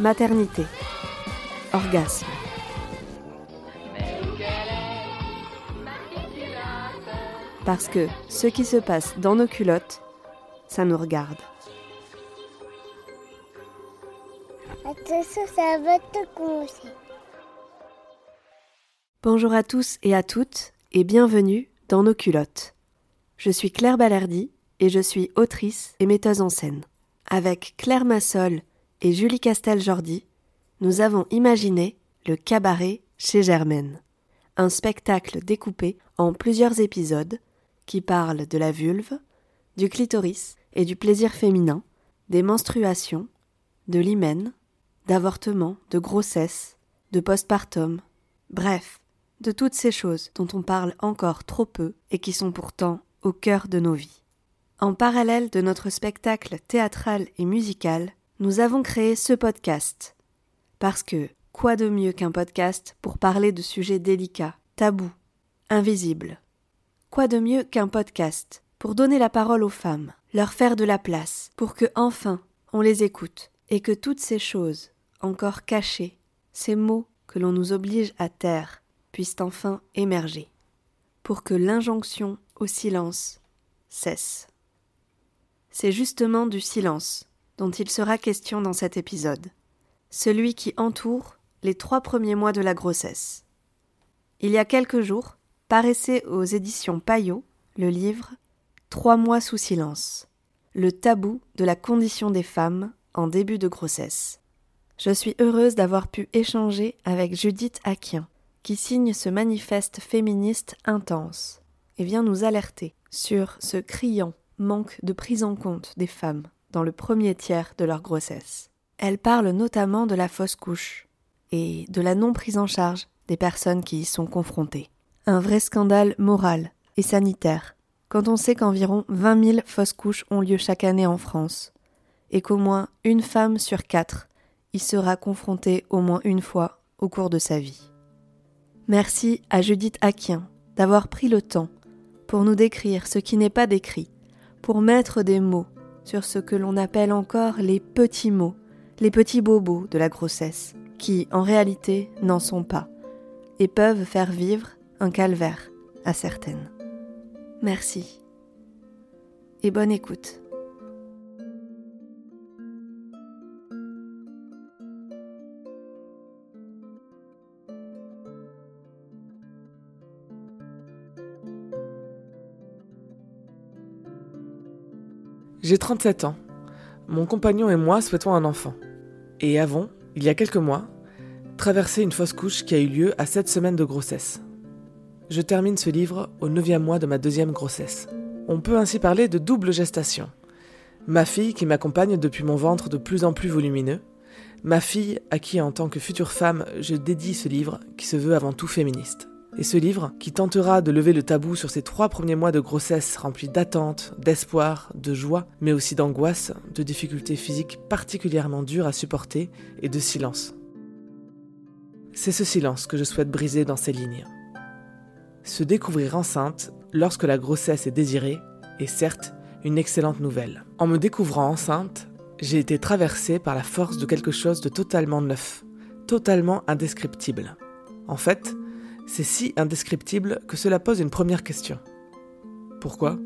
maternité, orgasme. Parce que ce qui se passe dans nos culottes, ça nous regarde. Bonjour à tous et à toutes et bienvenue dans nos culottes. Je suis Claire Balerdi et je suis autrice et metteuse en scène. Avec Claire Massol et Julie Castel-Jordi, nous avons imaginé le cabaret chez Germaine, un spectacle découpé en plusieurs épisodes qui parle de la vulve, du clitoris et du plaisir féminin, des menstruations, de l'hymen, d'avortement, de grossesse, de postpartum, bref, de toutes ces choses dont on parle encore trop peu et qui sont pourtant au cœur de nos vies. En parallèle de notre spectacle théâtral et musical, nous avons créé ce podcast. Parce que quoi de mieux qu'un podcast pour parler de sujets délicats, tabous, invisibles? Quoi de mieux qu'un podcast pour donner la parole aux femmes, leur faire de la place, pour que enfin on les écoute, et que toutes ces choses, encore cachées, ces mots que l'on nous oblige à taire, puissent enfin émerger, pour que l'injonction au silence cesse. C'est justement du silence dont il sera question dans cet épisode, celui qui entoure les trois premiers mois de la grossesse. Il y a quelques jours, paraissait aux éditions Payot le livre Trois mois sous silence, le tabou de la condition des femmes en début de grossesse. Je suis heureuse d'avoir pu échanger avec Judith Aquien, qui signe ce manifeste féministe intense et vient nous alerter sur ce criant manque de prise en compte des femmes dans le premier tiers de leur grossesse. Elle parle notamment de la fausse couche et de la non prise en charge des personnes qui y sont confrontées. Un vrai scandale moral et sanitaire quand on sait qu'environ 20 000 fausses couches ont lieu chaque année en France et qu'au moins une femme sur quatre y sera confrontée au moins une fois au cours de sa vie. Merci à Judith Aquien d'avoir pris le temps pour nous décrire ce qui n'est pas décrit pour mettre des mots sur ce que l'on appelle encore les petits mots, les petits bobos de la grossesse, qui en réalité n'en sont pas, et peuvent faire vivre un calvaire à certaines. Merci. Et bonne écoute. J'ai 37 ans. Mon compagnon et moi souhaitons un enfant. Et avons, il y a quelques mois, traversé une fausse couche qui a eu lieu à 7 semaines de grossesse. Je termine ce livre au 9 mois de ma deuxième grossesse. On peut ainsi parler de double gestation. Ma fille qui m'accompagne depuis mon ventre de plus en plus volumineux, ma fille à qui en tant que future femme je dédie ce livre qui se veut avant tout féministe. Et ce livre, qui tentera de lever le tabou sur ces trois premiers mois de grossesse remplis d'attentes, d'espoir, de joie, mais aussi d'angoisse, de difficultés physiques particulièrement dures à supporter et de silence. C'est ce silence que je souhaite briser dans ces lignes. Se découvrir enceinte lorsque la grossesse est désirée est certes une excellente nouvelle. En me découvrant enceinte, j'ai été traversée par la force de quelque chose de totalement neuf, totalement indescriptible. En fait, c'est si indescriptible que cela pose une première question. Pourquoi?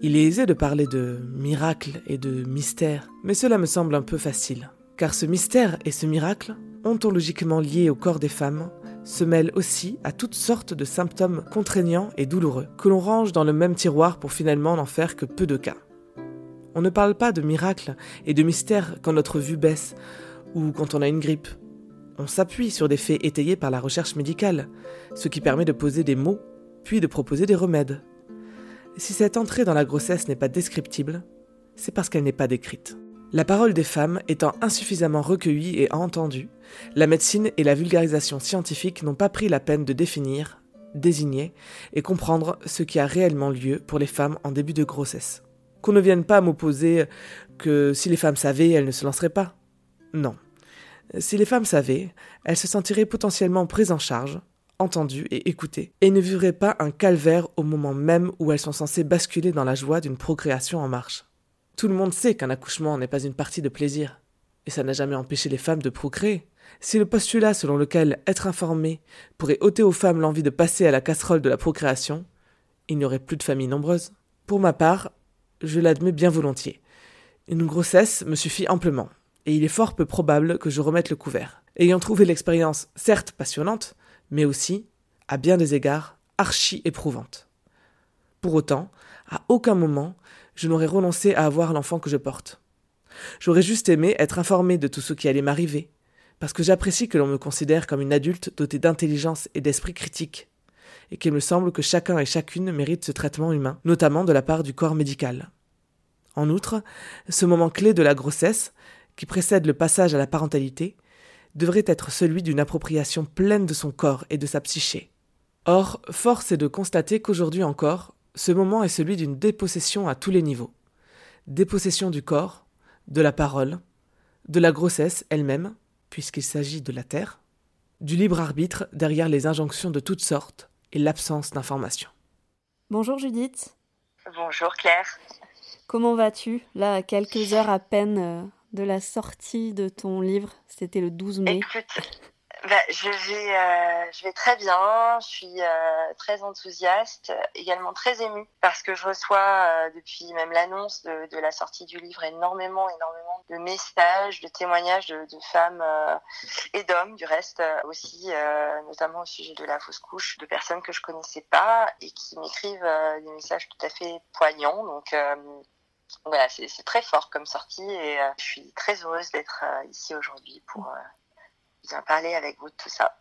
Il est aisé de parler de miracle et de mystère, mais cela me semble un peu facile, car ce mystère et ce miracle, ontologiquement liés au corps des femmes, se mêlent aussi à toutes sortes de symptômes contraignants et douloureux, que l'on range dans le même tiroir pour finalement n'en faire que peu de cas. On ne parle pas de miracle et de mystère quand notre vue baisse, ou quand on a une grippe, on s'appuie sur des faits étayés par la recherche médicale, ce qui permet de poser des mots, puis de proposer des remèdes. Si cette entrée dans la grossesse n'est pas descriptible, c'est parce qu'elle n'est pas décrite. La parole des femmes étant insuffisamment recueillie et entendue, la médecine et la vulgarisation scientifique n'ont pas pris la peine de définir, désigner et comprendre ce qui a réellement lieu pour les femmes en début de grossesse. Qu'on ne vienne pas m'opposer que si les femmes savaient, elles ne se lanceraient pas. Non. Si les femmes savaient, elles se sentiraient potentiellement prises en charge, entendues et écoutées, et ne vivraient pas un calvaire au moment même où elles sont censées basculer dans la joie d'une procréation en marche. Tout le monde sait qu'un accouchement n'est pas une partie de plaisir, et ça n'a jamais empêché les femmes de procréer. Si le postulat selon lequel être informé pourrait ôter aux femmes l'envie de passer à la casserole de la procréation, il n'y aurait plus de familles nombreuses. Pour ma part, je l'admets bien volontiers. Une grossesse me suffit amplement, et il est fort peu probable que je remette le couvert, ayant trouvé l'expérience certes passionnante, mais aussi, à bien des égards, archi éprouvante. Pour autant, à aucun moment, je n'aurais renoncé à avoir l'enfant que je porte. J'aurais juste aimé être informé de tout ce qui allait m'arriver, parce que j'apprécie que l'on me considère comme une adulte dotée d'intelligence et d'esprit critique, et qu'il me semble que chacun et chacune mérite ce traitement humain, notamment de la part du corps médical. En outre, ce moment clé de la grossesse, qui précède le passage à la parentalité, devrait être celui d'une appropriation pleine de son corps et de sa psyché. Or, force est de constater qu'aujourd'hui encore, ce moment est celui d'une dépossession à tous les niveaux. Dépossession du corps, de la parole, de la grossesse elle-même, puisqu'il s'agit de la Terre, du libre arbitre derrière les injonctions de toutes sortes et l'absence d'information. Bonjour Judith. Bonjour Claire. Comment vas-tu Là, à quelques heures à peine euh, de la sortie de ton livre, c'était le 12 mai. Écoute, bah, je, vais, euh, je vais très bien, je suis euh, très enthousiaste, également très émue parce que je reçois euh, depuis même l'annonce de, de, la sortie du livre énormément, énormément de messages, de témoignages de, de femmes et d'hommes du reste aussi, notamment au sujet de la fausse couche, de personnes que je connaissais pas et qui m'écrivent des messages tout à fait poignants. Donc voilà, c'est très fort comme sortie et je suis très heureuse d'être ici aujourd'hui pour viens parler avec vous de tout ça,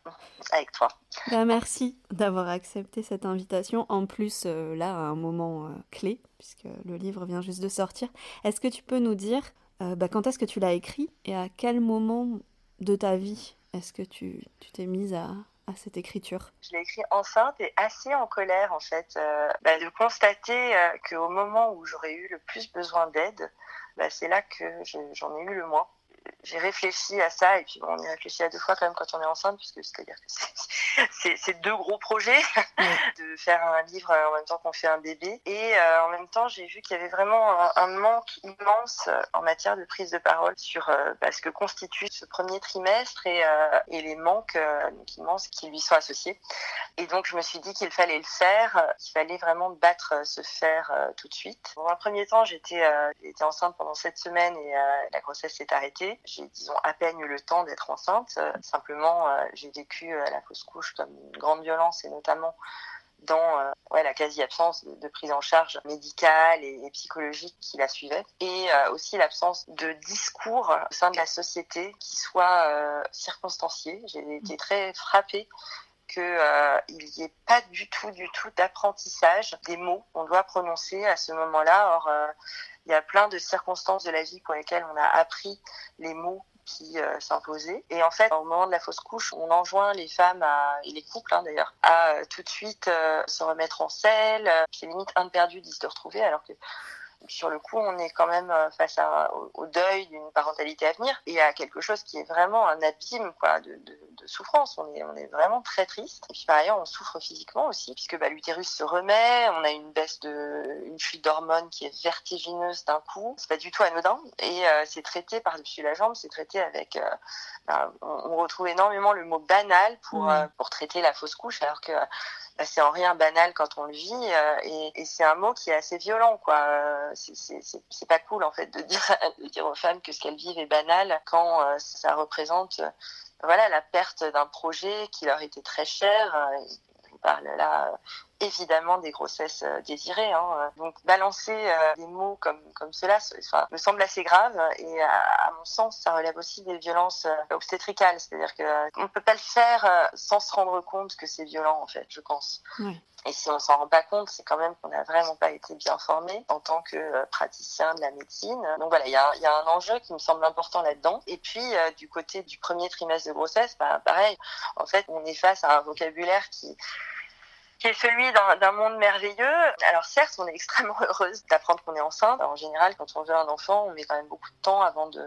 avec toi. Bah, merci d'avoir accepté cette invitation. En plus, euh, là, à un moment euh, clé, puisque le livre vient juste de sortir. Est-ce que tu peux nous dire euh, bah, quand est-ce que tu l'as écrit et à quel moment de ta vie est-ce que tu t'es mise à, à cette écriture. Je l'ai écrit enceinte et assez en colère en fait, bah, de constater qu'au moment où j'aurais eu le plus besoin d'aide, bah, c'est là que j'en ai eu le moins j'ai réfléchi à ça et puis bon, on y réfléchit à deux fois quand même quand on est enceinte puisque c'est-à-dire que c'est deux gros projets de faire un livre en même temps qu'on fait un bébé. Et euh, en même temps j'ai vu qu'il y avait vraiment un, manque immense en matière de prise de parole sur euh, bah, ce que constitue ce premier trimestre et, euh, et les manques immenses qui lui sont associés. Et donc je me suis dit qu'il fallait le faire qu'il fallait vraiment battre ce fer tout de suite. Dans un premier temps j'étais j'étais enceinte pendant sept semaines et la grossesse s'est arrêtée j'ai, disons, à peine eu le temps d'être enceinte. Euh, simplement, euh, j'ai vécu euh, la fausse couche comme une grande violence et notamment dans ouais, la quasi-absence de, prise en charge médicale et, psychologique qui la suivait, et aussi l'absence de discours au sein de la société qui soit euh, circonstancié. J'ai été très frappée qu'il n'y ait pas du tout, du tout d'apprentissage des mots qu'on doit prononcer à ce moment-là. Or, il y a plein de circonstances de la vie pour lesquelles on a appris les mots qui euh, s'imposaient. Et en fait, au moment de la fausse couche, on enjoint les femmes à, et les couples hein, d'ailleurs, à euh, tout de suite euh, se remettre en selle. C'est limite un perdu d'y se retrouver, alors que sur le coup, on est quand même euh, face à, au, deuil d'une parentalité à venir et à quelque chose qui est vraiment un abîme quoi, de, de, de, souffrance. On est, on est vraiment très triste. Et puis par ailleurs, on souffre physiquement aussi, puisque bah, l'utérus se remet, on a une baisse de, une fuite d'hormones qui est vertigineuse d'un coup. C'est pas du tout anodin. Et euh, c'est traité par-dessus la jambe, c'est traité avec. Euh, bah, on, retrouve énormément le mot banal pour, mmh. pour traiter la fausse couche, alors que c'est en rien banal quand on le vit euh, et, et c'est un mot qui est assez violent quoi. Euh, c'est pas cool en fait de dire de dire aux femmes que ce qu'elles vivent est banal quand euh, ça représente voilà la perte d'un projet qui leur était très cher on parle là évidemment des grossesses désirées. Hein. Donc balancer des mots comme comme cela, enfin, me semble assez grave et à, mon sens, ça relève aussi des violences obstétricales, c'est-à-dire que on peut pas le faire sans se rendre compte que c'est violent en fait, je pense. Et si on s'en rend pas compte, c'est quand même qu'on n'a vraiment pas été bien formé en tant que praticien de la médecine. Donc voilà, il y a, y a, un enjeu qui me semble important là-dedans. Et puis du côté du premier trimestre de grossesse, bah, pareil, en fait, on est face à un vocabulaire qui qui celui d'un monde merveilleux. Alors certes, on est extrêmement heureuse d'apprendre qu'on est enceinte. en général, quand on veut un enfant, on met quand même beaucoup de temps avant de,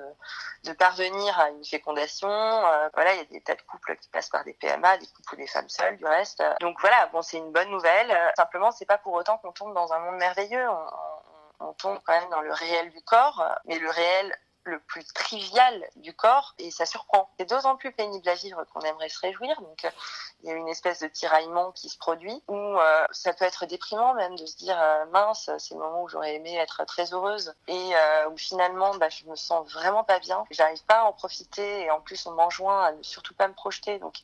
de parvenir à une fécondation. Euh, voilà, il y a des tas de couples qui passent par des PMA, des couples ou des femmes seules, du reste. Donc voilà, bon, c'est une bonne nouvelle. Simplement, c'est pas pour autant qu'on tombe dans un monde merveilleux. On, on tombe quand même dans le réel du corps, mais le réel le plus trivial du corps et ça surprend. C'est d'autant plus pénible à vivre qu'on aimerait se réjouir. Donc euh, il y a une espèce de tiraillement qui se produit où euh, ça peut être déprimant même de se dire euh, mince, c'est le moment où j'aurais aimé être très heureuse et où finalement bah, je me sens vraiment pas bien. J'arrive pas à en profiter et en plus on m'enjoint à ne surtout pas me projeter. Donc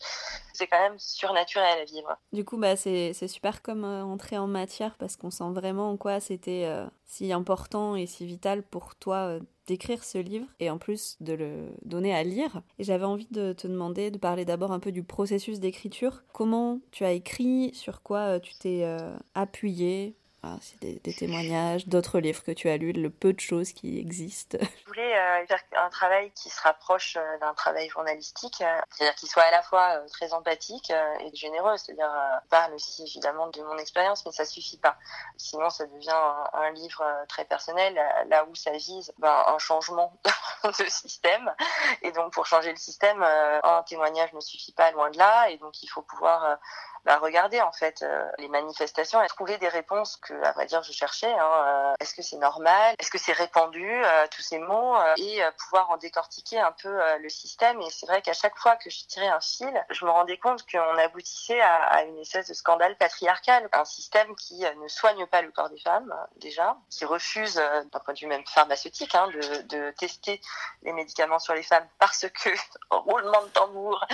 c'est quand même surnaturel à vivre. Du coup, bah, c'est super comme entrer en matière parce qu'on sent vraiment en quoi c'était si important et si vital pour toi d'écrire ce livre et en plus de le donner à lire. Et j'avais envie de te demander de parler d'abord un peu du processus d'écriture. Comment tu as écrit, sur quoi euh, tu t'es euh, appuyé? Ah, c'est des, témoignages, d'autres livres que tu as lus, le peu de choses qui existent. Je voulais euh, faire un travail qui se rapproche euh, d'un travail journalistique, euh, c'est-à-dire qu'il soit à la fois très empathique et généreux, c'est-à-dire parle aussi évidemment de mon expérience, mais ça suffit pas. Sinon, ça devient un, livre très personnel, là où ça vise ben, un changement de système. Et donc, pour changer le système, un témoignage ne suffit pas loin de là, et donc il faut pouvoir bah, regarder en fait euh, les manifestations et trouver des réponses que, à vrai dire, je cherchais. Hein, euh, est-ce que c'est normal Est-ce que c'est répandu euh, tous ces mots et pouvoir en décortiquer un peu le système. Et c'est vrai qu'à chaque fois que je tirais un fil, je me rendais compte qu'on aboutissait à, à, une espèce de scandale patriarcal, un système qui ne soigne pas le corps des femmes déjà, qui refuse, d'un point de vue même pharmaceutique, hein, de, de tester les médicaments sur les femmes parce que roulement de tambour,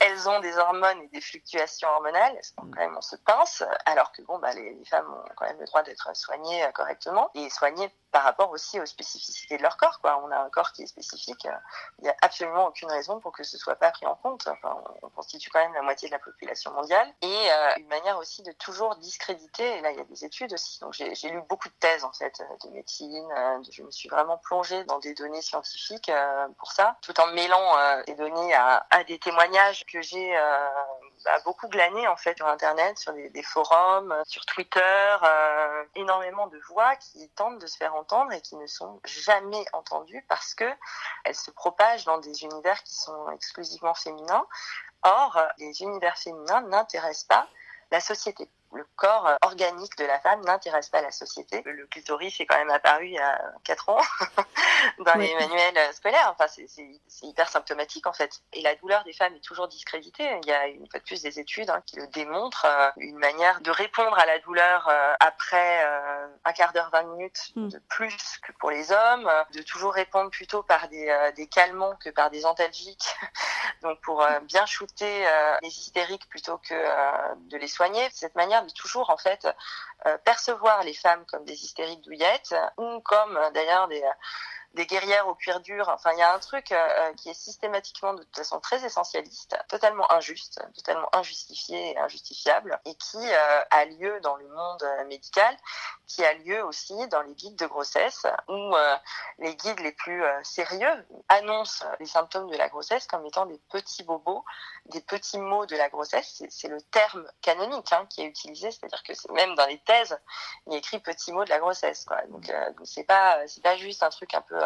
elles ont des hormones et des fluctuations hormonales quand même on se pince, alors que bon, bah, les, les femmes ont quand même le droit d'être soignées euh, correctement et soignées par rapport aussi aux spécificités de leur corps. Quoi. On a un corps qui est spécifique. Euh, il n'y a absolument aucune raison pour que ce soit pas pris en compte. Enfin, on constitue quand même la moitié de la population mondiale. Et euh, une manière aussi de toujours discréditer. Et là, il y a des études aussi. Donc, j'ai lu beaucoup de thèses en fait de médecine. je me suis vraiment plongée dans des données scientifiques pour ça, tout en mêlant des données à, à, des témoignages que j'ai bah, beaucoup glané en fait sur Internet, sur des, forums, sur Twitter, énormément de voix qui tentent de se faire entendre et qui ne sont jamais entendues parce que elles se propagent dans des univers qui sont exclusivement féminins. Or, les univers féminins n'intéressent pas la société le corps euh, organique de la femme n'intéresse pas la société. Le clitoris est quand même apparu il y a 4 ans dans les manuels scolaires. Enfin, c'est hyper symptomatique en fait. Et la douleur des femmes est toujours discréditée. Il y a une fois de plus des études hein, qui le démontrent. Euh, une manière de répondre à la douleur euh, après un quart d'heure, 20 minutes hmm. de plus que pour les hommes. De toujours répondre plutôt par des, des calmants que par des antalgiques. Donc pour bien shooter les hystériques plutôt que de les soigner. Cette manière de toujours en fait euh, percevoir les femmes comme des hystériques douillettes ou comme euh, d'ailleurs des des guerrières au cuir dur. Enfin, il y a un truc euh, euh, qui est systématiquement de toute façon très essentialiste, totalement injuste, totalement injustifié et injustifiable, et qui euh, a lieu dans le monde médical, qui a lieu aussi dans les guides de grossesse, où les guides les plus sérieux annoncent les symptômes de la grossesse comme étant des petits bobos, des petits mots de la grossesse. C'est le terme canonique hein, qui est utilisé, c'est-à-dire que même dans les thèses, il y a écrit petits mots de la grossesse. Donc, c'est pas pas juste un truc un peu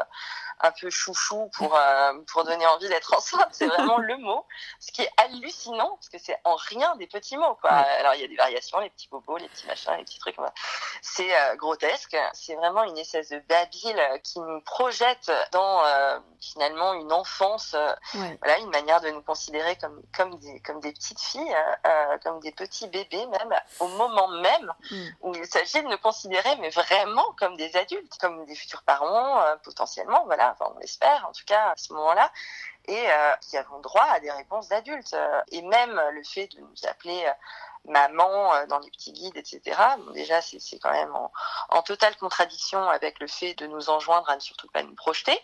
un peu chouchou pour euh, pour donner envie d'être enceinte. C'est vraiment le mot, ce qui est hallucinant parce que c'est en rien des petits mots quoi. Alors il y a des variations, les petits bobos, les petits machins, les petits trucs. C'est euh, grotesque. C'est vraiment une espèce de babile qui nous projette dans euh, finalement une enfance, voilà, une manière de nous considérer comme comme des comme des petites filles, comme des petits bébés même au moment même mm. où il s'agit de nous considérer mais vraiment comme des adultes, comme des futurs parents potentiellement, voilà, on l'espère en tout cas à ce moment-là, et euh, qui avons droit à des réponses d'adultes. Et même le fait de nous appeler maman euh, dans les petits guides, etc. Bon, déjà, c'est quand même en, en, totale contradiction avec le fait de nous enjoindre à ne surtout pas nous projeter.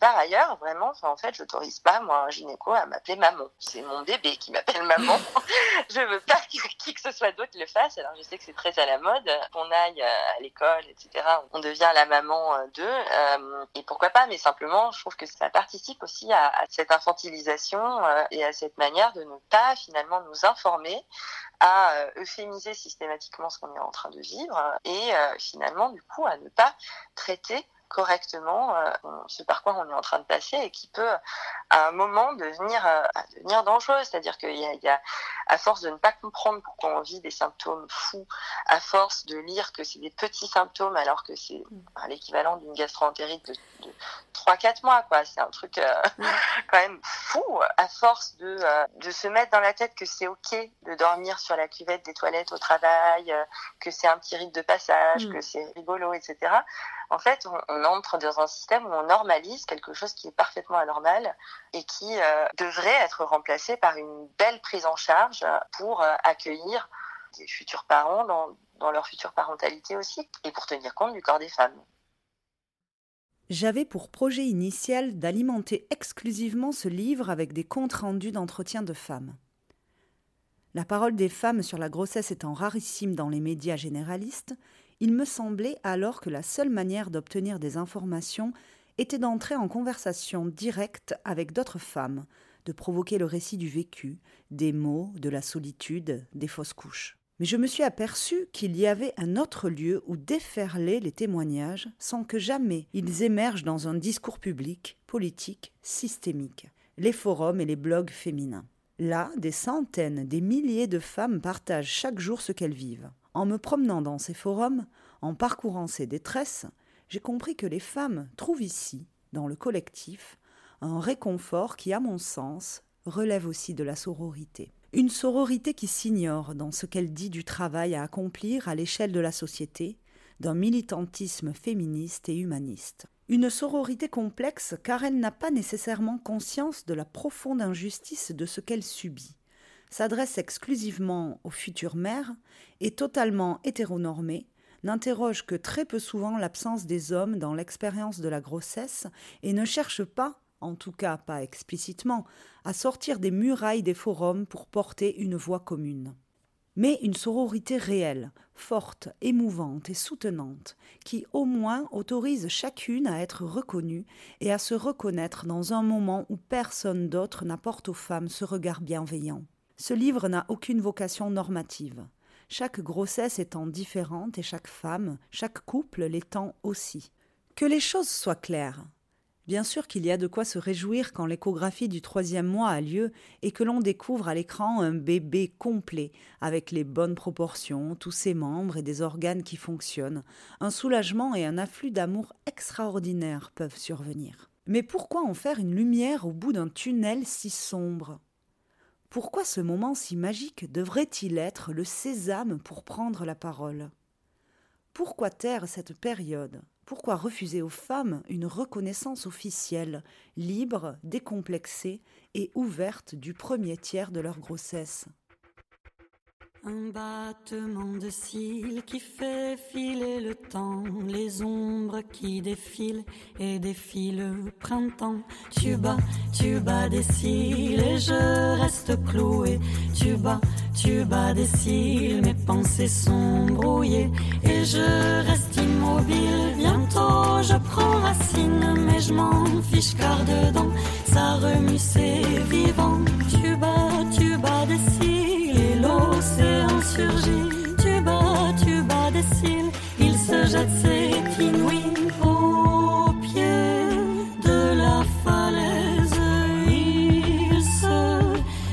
Par ailleurs, vraiment, en fait, j'autorise pas, moi, un gynéco à m'appeler maman. C'est mon bébé qui m'appelle maman. je veux pas que qui que ce soit d'autre le fasse. Alors, je sais que c'est très à la mode. Qu'on aille euh, à l'école, etc. On devient la maman euh, d'eux. et pourquoi pas, mais simplement, je trouve que ça participe aussi à, à cette infantilisation et à cette manière de ne pas finalement nous informer à euh, euphémiser systématiquement ce qu'on est en train de vivre et euh, finalement du coup à ne pas traiter correctement euh, ce par quoi on est en train de passer et qui peut à un moment devenir, euh, devenir dangereux. C'est-à-dire qu'il y a, y a, à force de ne pas comprendre pourquoi on vit des symptômes fous, à force de lire que c'est des petits symptômes alors que c'est mm. l'équivalent d'une gastroentérite de, de 3-4 mois, quoi. C'est un truc euh, mm. quand même fou. À force de, de se mettre dans la tête que c'est ok de dormir sur la cuvette des toilettes au travail, que c'est un petit rite de passage, mm. que c'est rigolo, etc en fait, on, entre dans un système où on normalise quelque chose qui est parfaitement anormal et qui euh, devrait être remplacé par une belle prise en charge pour euh, accueillir des futurs parents dans, dans leur future parentalité aussi et pour tenir compte du corps des femmes. J'avais pour projet initial d'alimenter exclusivement ce livre avec des comptes rendus d'entretien de femmes. La parole des femmes sur la grossesse étant rarissime dans les médias généralistes, il me semblait alors que la seule manière d'obtenir des informations était d'entrer en conversation directe avec d'autres femmes, de provoquer le récit du vécu, des mots, de la solitude, des fausses couches. Mais je me suis aperçu qu'il y avait un autre lieu où déferler les témoignages sans que jamais ils émergent dans un discours public, politique, systémique. Les forums et les blogs féminins. Là, des centaines, des milliers de femmes partagent chaque jour ce qu'elles vivent. En me promenant dans ces forums, en parcourant ces détresses, j'ai compris que les femmes trouvent ici, dans le collectif, un réconfort qui, à mon sens, relève aussi de la sororité. Une sororité qui s'ignore dans ce qu'elle dit du travail à accomplir à l'échelle de la société, d'un militantisme féministe et humaniste. Une sororité complexe car elle n'a pas nécessairement conscience de la profonde injustice de ce qu'elle subit s'adresse exclusivement aux futures mères, est totalement hétéronormée, n'interroge que très peu souvent l'absence des hommes dans l'expérience de la grossesse et ne cherche pas, en tout cas pas explicitement, à sortir des murailles des forums pour porter une voix commune. Mais une sororité réelle, forte, émouvante et soutenante, qui au moins autorise chacune à être reconnue et à se reconnaître dans un moment où personne d'autre n'apporte aux femmes ce regard bienveillant. Ce livre n'a aucune vocation normative, chaque grossesse étant différente et chaque femme, chaque couple l'étant aussi. Que les choses soient claires. Bien sûr qu'il y a de quoi se réjouir quand l'échographie du troisième mois a lieu et que l'on découvre à l'écran un bébé complet, avec les bonnes proportions, tous ses membres et des organes qui fonctionnent. Un soulagement et un afflux d'amour extraordinaire peuvent survenir. Mais pourquoi en faire une lumière au bout d'un tunnel si sombre? Pourquoi ce moment si magique devrait-il être le sésame pour prendre la parole? Pourquoi taire cette période? Pourquoi refuser aux femmes une reconnaissance officielle, libre, décomplexée et ouverte du premier tiers de leur grossesse? Un battement de cils qui fait filer le temps, les ombres qui défilent et défilent le printemps. Tu bats, tu bats des cils et je reste cloué. Tu bats, tu bats des cils, mes pensées sont brouillées et je reste immobile. Bientôt je prends racine, mais je m'en fiche car dedans ça remue, c'est vivant. Tu bats, tu bats des cils et l'océan tu bats, tu bats des cils, il se jette, c'est inouï au pied de la falaise. Il se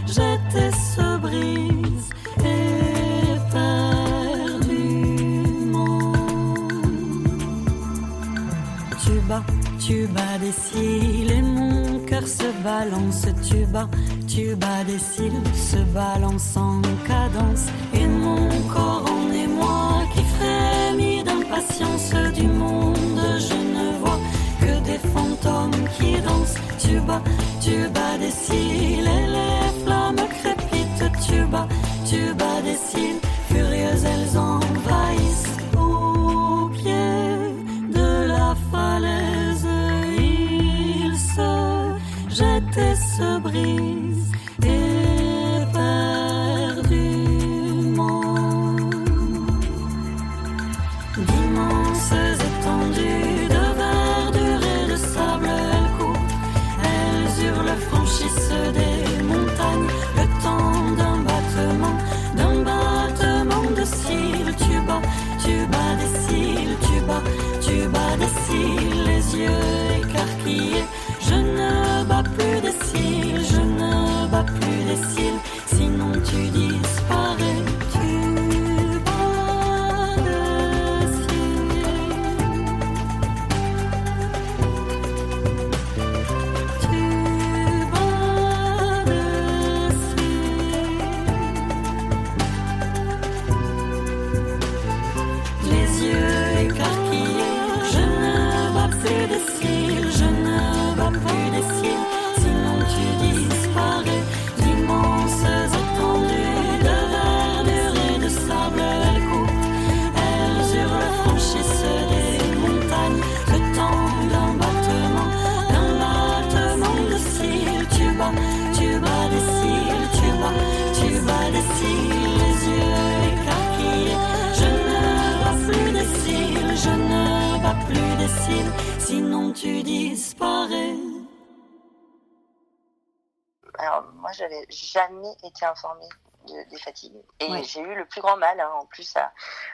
jette et se brise, éperdument. Tu bats, tu bats des cils et se balance, tu bats, tu bats des cils, se balance en cadence. Et mon corps en émoi qui frémit d'impatience du monde, je ne vois que des fantômes qui dansent. Tu bats, tu bats des cils et les flammes crépitent, tu bats, tu bats des cils, furieuses elles envahissent au pied de la falaise. Se brise éperdument. D'immenses étendues de verdure et de sable, elles courent, elles hurlent, franchissent des montagnes, le temps d'un battement, d'un battement de cils. Tu bats, tu bats des cils, tu bats, tu bats des cils, les yeux écarquillés. Je ne bats plus des jamais été informée de- des fatigues. Et Ouais. j'ai eu le plus grand mal, hein, en plus, à,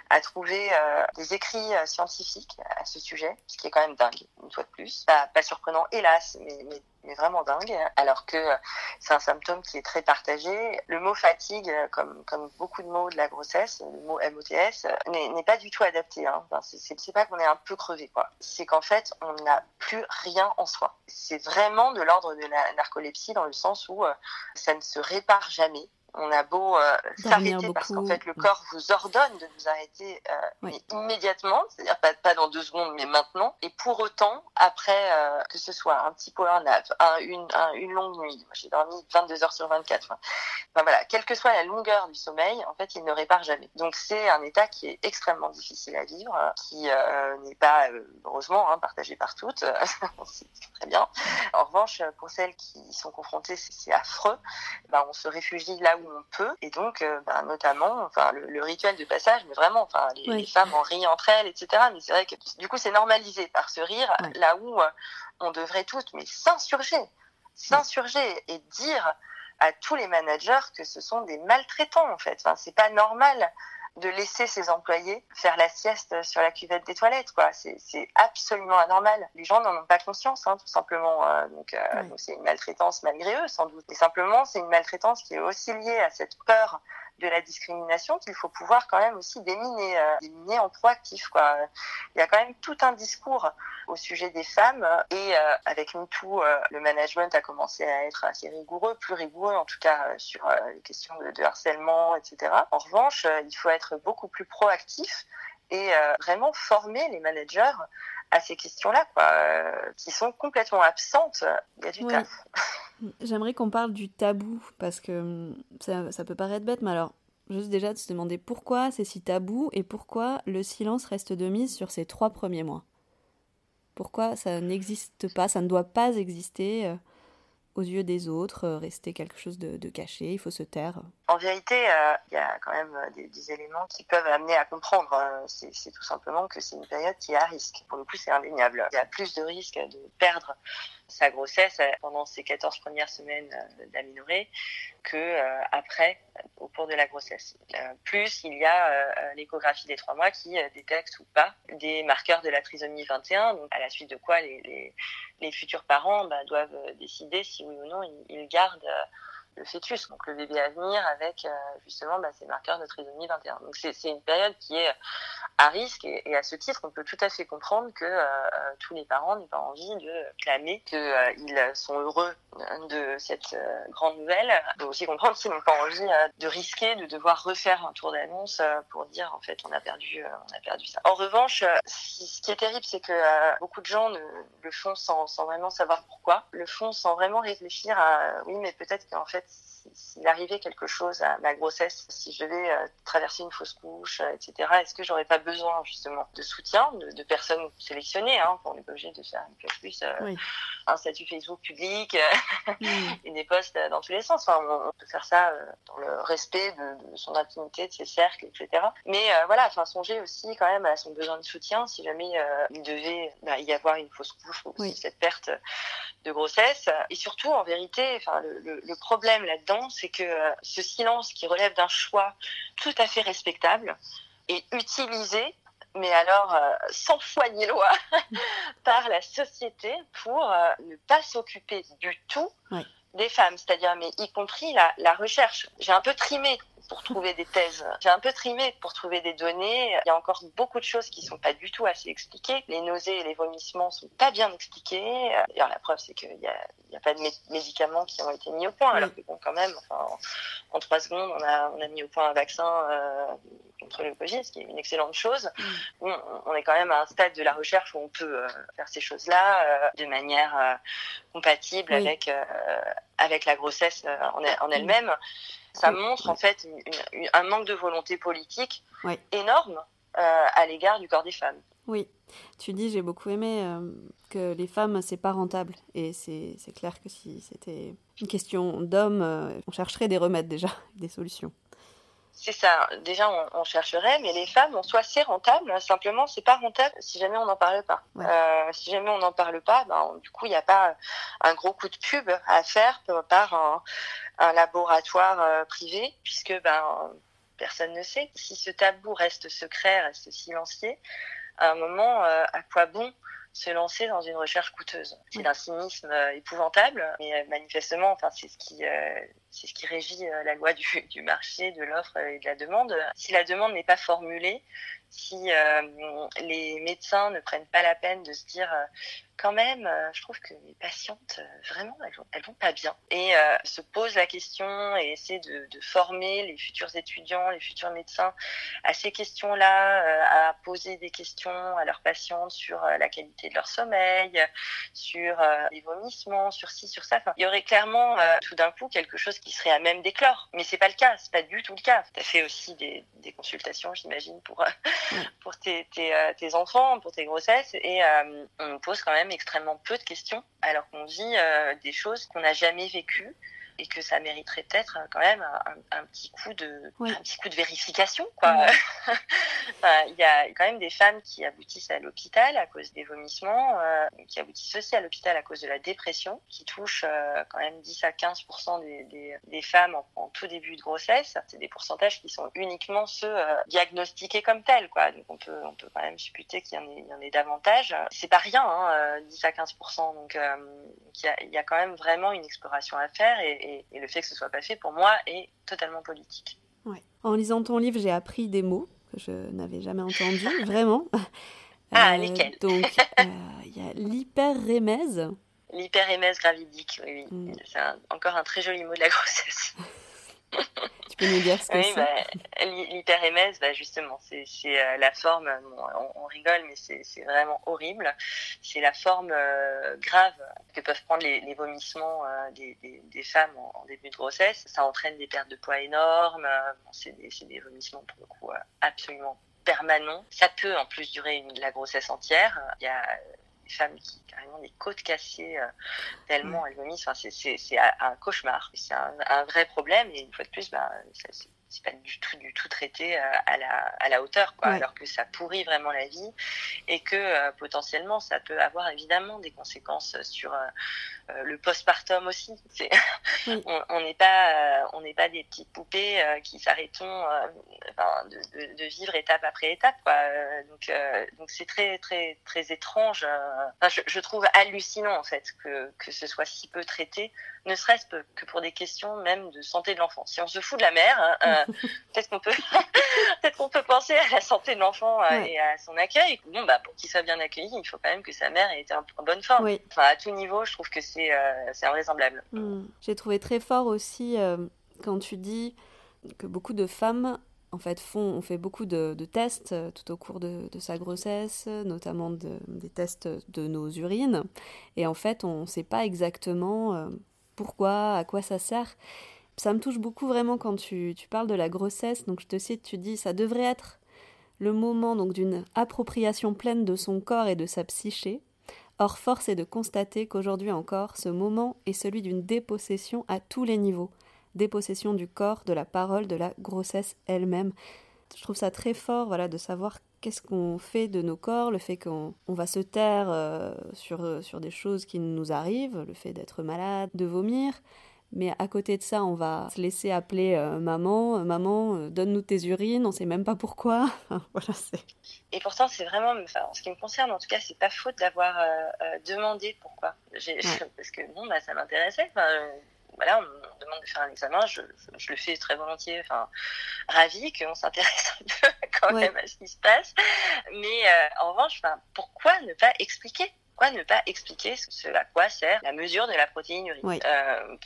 à trouver euh, des écrits euh, scientifiques à ce sujet, ce qui est quand même dingue, une fois de plus. Pas, pas surprenant, hélas, mais, mais, mais vraiment dingue, alors que euh, c'est un symptôme qui est très partagé. Le mot fatigue, euh, comme, comme beaucoup de mots de la grossesse, le mot MOTS, euh, n'est pas du tout adapté. Hein. Enfin, c'est- pas qu'on est un peu crevé. C'est qu'en fait, on n'a plus rien en soi. C'est vraiment de l'ordre de la narcolepsie dans le sens où ça ne se répare jamais. On a beau euh, s'arrêter parce qu'en fait le corps vous ordonne de vous arrêter euh, Oui. immédiatement, c'est-à-dire pas, pas dans deux secondes mais maintenant. Et pour autant, après euh, que ce soit un petit power nap, un, une, un- une longue nuit, moi j'ai dormi 22 heures sur 24, enfin, enfin, voilà, quelle que soit la longueur du sommeil, en fait il ne répare jamais. Donc c'est un état qui est extrêmement difficile à vivre, qui n'est pas heureusement hein, partagé par toutes, c'est très bien. En revanche, pour celles qui y sont confrontées, c'est c'est affreux ben, on se réfugie là où on peut. Et donc euh, ben, notamment enfin le, le rituel de passage mais vraiment enfin les, Oui. les femmes en rient entre elles etc mais c'est vrai que du coup c'est normalisé par ce rire là où euh, on devrait toutes mais s'insurger s'insurger et dire à tous les managers que ce sont des maltraitants en fait. Enfin c'est pas normal de laisser ses employés faire la sieste sur la cuvette des toilettes quoi. C'est c'est absolument anormal. Les gens n'en ont pas conscience hein, tout simplement euh, donc euh, donc c'est une maltraitance malgré eux sans doute. Et simplement c'est une maltraitance qui est aussi liée à cette peur de la discrimination qu'il faut pouvoir quand même aussi déminer euh, déminer en proactif quoi. Il y a quand même tout un discours au sujet des femmes et euh, avec MeToo euh, le management a commencé à être assez rigoureux plus rigoureux en tout cas sur les questions de, harcèlement etc en revanche il faut être beaucoup plus proactif et vraiment former les managers à ces questions-là, quoi, euh, qui sont complètement absentes. Il y a du taf. J'aimerais qu'on parle du tabou, parce que hum, ça, ça peut paraître bête, mais alors, juste déjà de se demander pourquoi c'est si tabou et pourquoi le silence reste de mise sur ces trois premiers mois. Pourquoi ça n'existe pas, ça ne doit pas exister euh, aux yeux des autres, euh, rester quelque chose de, caché, il faut se taire. En vérité, euh, il y a quand même euh, des, éléments qui peuvent amener à comprendre. c'est c'est tout simplement que c'est une période qui est à risque. Pour le coup, c'est indéniable. Il y a plus de risques de perdre sa grossesse euh, pendant ces 14 premières semaines euh, d'aménorrhée que euh, après, au cours de la grossesse. Plus il y a l'échographie des trois mois qui détecte ou pas des marqueurs de la trisomie 21, donc à la suite de quoi les, futurs parents bah, doivent décider si oui ou non ils, gardent le fœtus, donc le bébé à venir avec euh, justement bah, ces marqueurs de trisomie 21. Donc c'est une période qui est à risque et, à ce titre, on peut tout à fait comprendre que euh, euh, tous les parents n'aient pas envie de clamer qu'ils sont heureux de cette grande nouvelle. On peut aussi comprendre qu'ils n'ont pas envie de risquer de devoir refaire un tour d'annonce pour dire en fait on a perdu, on a perdu ça. En revanche, ce qui est terrible, c'est que beaucoup de gens le font sans, vraiment savoir pourquoi, le font sans vraiment réfléchir à oui mais peut-être qu'en fait s'il arrivait quelque chose à ma grossesse, si je devais euh, traverser une fausse couche, euh, etc., est-ce que j'aurais pas besoin justement de soutien, de, personnes sélectionnées. Hein, on n'est pas obligé de faire une plus euh, un statut Facebook public mm. et des posts dans tous les sens. Enfin, on, peut faire ça dans le respect de, son intimité, de ses cercles, etc. Mais voilà, enfin, songer aussi quand même à son besoin de soutien si jamais il devait bah, y avoir une fausse couche ou cette perte de grossesse. Et surtout, en vérité, enfin, le, le problème là-dedans, c'est que ce silence qui relève d'un choix tout à fait respectable est utilisé mais alors euh, sans foi ni loi, par la société pour euh, ne pas s'occuper du tout des femmes, c'est-à-dire mais y compris la, la recherche. J'ai un peu trimé pour trouver des thèses. J'ai un peu trimé pour trouver des données. Il y a encore beaucoup de choses qui sont pas du tout assez expliquées. Les nausées et les vomissements sont pas bien expliqués. D'ailleurs, la preuve, c'est qu'il y a, pas de médicaments qui ont été mis au point. Alors que bon, quand même, enfin, en, trois secondes, on a, on a mis au point un vaccin euh, contre le Covid, ce qui est une excellente chose. Mm. On, est quand même à un stade de la recherche où on peut euh, faire ces choses-là euh, de manière compatible avec avec la grossesse en, en elle-même ça montre en fait un manque de volonté politique énorme euh, à l'égard du corps des femmes. Oui, tu dis j'ai beaucoup aimé euh, que les femmes c'est pas rentable. Et c'est clair que si c'était une question d'hommes, euh, on chercherait des remèdes déjà, des solutions. C'est ça. Déjà, on, chercherait, mais les femmes, en soi, c'est rentable. Simplement, c'est pas rentable si jamais on n'en parle pas. Euh, si jamais on n'en parle pas, ben, du coup, il n'y a pas un gros coup de pub à faire par un, laboratoire euh, privé, puisque ben personne ne sait. Si ce tabou reste secret, reste silencieux, à un moment, euh, à quoi bon se lancer dans une recherche coûteuse? C'est un cynisme épouvantable, mais manifestement, enfin, c'est ce qui, c'est ce qui régit la loi du, marché, de l'offre et de la demande. Si la demande n'est pas formulée, si euh, les médecins ne prennent pas la peine de se dire euh, quand même, euh, je trouve que mes patientes, vraiment, elles vont, vont pas bien. Et se posent la question et essaient de, former les futurs étudiants, les futurs médecins à ces questions-là, à poser des questions à leurs patientes sur la qualité de leur sommeil, sur les vomissements, sur ci, sur ça. Il y aurait clairement tout d'un coup quelque chose qui serait à même d'éclore. Mais c'est pas le cas, c'est pas du tout le cas. Tu as fait aussi des, des consultations, j'imagine, pour pour tes, euh, tes, enfants, pour tes grossesses. Et euh, on pose quand même extrêmement peu de questions, alors qu'on vit euh, des choses qu'on n'a jamais vécues et que ça mériterait peut-être quand même un, petit coup de un petit coup de vérification quoi. Il y a quand même des femmes qui aboutissent à l'hôpital à cause des vomissements, qui aboutissent aussi à l'hôpital à cause de la dépression, qui touche quand même 10 à 15 des, des, des femmes en, tout début de grossesse. C'est des pourcentages qui sont uniquement ceux diagnostiqués comme tels quoi. Donc on peut on peut quand même supputer qu'il y en ait, il y en ait davantage. C'est pas rien, hein, 10 à 15% donc il y a, y a quand même vraiment une exploration à faire et, et, le fait que ce soit pas fait, pour moi, est totalement politique. Ouais. En lisant ton livre, j'ai appris des mots que je n'avais jamais entendus, vraiment. Ah, euh, lesquels Donc, euh, il y a l'hyperrémèse. L'hyperémèse gravidique, oui. oui. Mm. C'est encore un très joli mot de la grossesse. Tu peux nous dire ce que c'est? bah, L'hyperémèse, bah, justement, c'est euh, la forme, on, rigole, mais c'est vraiment horrible. C'est la forme euh, grave que peuvent prendre les, les vomissements euh, des, des, des, femmes en, début de grossesse. Ça entraîne des pertes de poids énormes. c'est des, des, vomissements, pour le coup, absolument permanents. Ça peut en plus durer une, la grossesse entière. Il y a des femmes qui carrément des côtes cassées euh, tellement elles vomissent. Enfin, c'est un cauchemar. C'est un, un, vrai problème. Et une fois de plus, bah, c'est pas du tout du tout traité euh, à la à la hauteur quoi. Alors que ça pourrit vraiment la vie. Et que euh, potentiellement ça peut avoir évidemment des conséquences sur euh, le postpartum aussi. on n'est pas, euh, on n'est pas des petites poupées euh, qui s'arrêtons de, de, vivre étape après étape. Quoi. donc, donc c'est très, très, très étrange. je, je, trouve hallucinant en fait que, que ce soit si peu traité ne serait-ce que pour des questions même de santé de l'enfant. Si on se fout de la mère, hein, peut-être qu'on peut, peut-être qu'on peut penser à la santé de l'enfant et à son accueil. Bon, bah pour qu'il soit bien accueilli, il faut quand même que sa mère ait été en, bonne forme. Enfin, à tout niveau, je trouve que c'est euh, c'est invraisemblable. Hmm. J'ai trouvé très fort aussi euh, quand tu dis que beaucoup de femmes en fait font on fait beaucoup de, tests euh, tout au cours de, sa grossesse, notamment des tests de nos urines, et en fait on ne sait pas exactement pourquoi, à quoi ça sert. Ça me touche beaucoup vraiment quand tu, tu, parles de la grossesse, donc je te cite, tu dis ça devrait être le moment donc d'une appropriation pleine de son corps et de sa psyché. Or, force est de constater qu'aujourd'hui encore, ce moment est celui d'une dépossession à tous les niveaux. Dépossession du corps, de la parole, de la grossesse elle-même. Je trouve ça très fort voilà, de savoir qu'est-ce qu'on fait de nos corps, le fait qu'on va se taire euh, sur, sur des choses qui nous arrivent, le fait d'être malade, de vomir, mais à côté de ça, on va se laisser appeler euh, maman, euh, maman, euh, donne-nous tes urines, on sait même pas pourquoi. voilà, et pourtant, c'est vraiment, enfin, en ce qui me concerne, en tout cas, c'est pas faute d'avoir demandé pourquoi. Parce que bon, bah, ça m'intéressait. Voilà, on me demande de faire un examen, je, je, le fais très volontiers, enfin, ravi qu'on s'intéresse un peu quand même à ce qui se passe. Mais en revanche, pourquoi ne pas expliquer? Pourquoi ne pas expliquer ce à quoi sert la mesure de la protéine euh,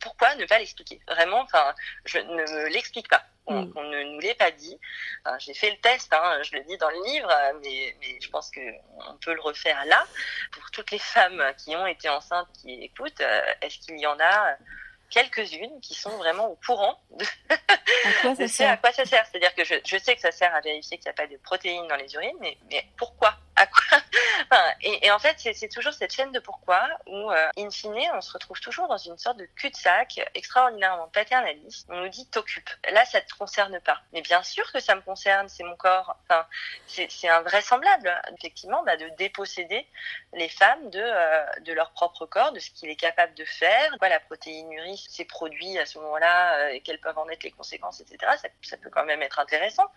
Pourquoi ne pas l'expliquer? Vraiment, enfin, je ne me l'explique pas. On, mm. ne nous l'ait pas dit. J'ai fait le test, hein, je le dis dans le livre, mais, mais je pense qu'on peut le refaire là. Pour toutes les femmes qui ont été enceintes, qui écoutent, euh, est-ce qu'il y en a quelques-unes qui sont vraiment au courant de, à quoi ça sert. À quoi ça sert? C'est-à-dire que je, je, sais que ça sert à vérifier qu'il n'y a pas de protéines dans les urines, mais, mais pourquoi? À quoi et, en fait, c'est toujours cette chaîne de pourquoi où, euh, in fine, on se retrouve toujours dans une sorte de cul-de-sac extraordinairement paternaliste. On nous dit t'occupe. Là, ça te concerne pas. Mais bien sûr que ça me concerne, c'est mon corps. Enfin, c'est invraisemblable, effectivement, bah, de déposséder les femmes de, euh, de leur propre corps, de ce qu'il est capable de faire. Quoi, la protéinurie, ces produits à ce moment-là, euh, quelles peuvent en être les conséquences, etc. Ça, ça peut quand même être intéressant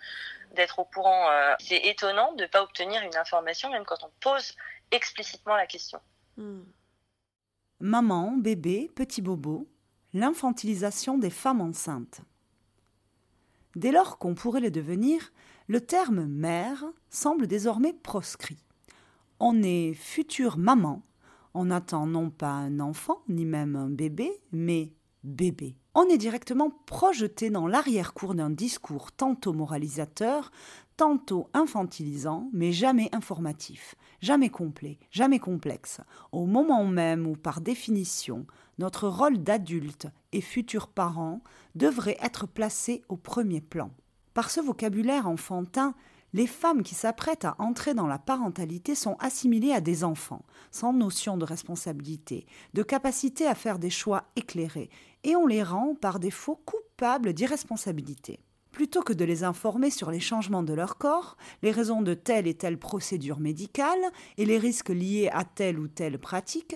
d'être au courant. C'est étonnant de ne pas obtenir une information, même quand on pose explicitement la question. Hmm. Maman, bébé, petit bobo, l'infantilisation des femmes enceintes. Dès lors qu'on pourrait le devenir, le terme mère semble désormais proscrit. On est future maman, on attend non pas un enfant, ni même un bébé, mais bébé on est directement projeté dans l'arrière-cour d'un discours tantôt moralisateur, tantôt infantilisant, mais jamais informatif, jamais complet, jamais complexe, au moment même où, par définition, notre rôle d'adulte et futur parent devrait être placé au premier plan. Par ce vocabulaire enfantin, les femmes qui s'apprêtent à entrer dans la parentalité sont assimilées à des enfants, sans notion de responsabilité, de capacité à faire des choix éclairés, et on les rend par défaut coupables d'irresponsabilité. Plutôt que de les informer sur les changements de leur corps, les raisons de telle et telle procédure médicale et les risques liés à telle ou telle pratique,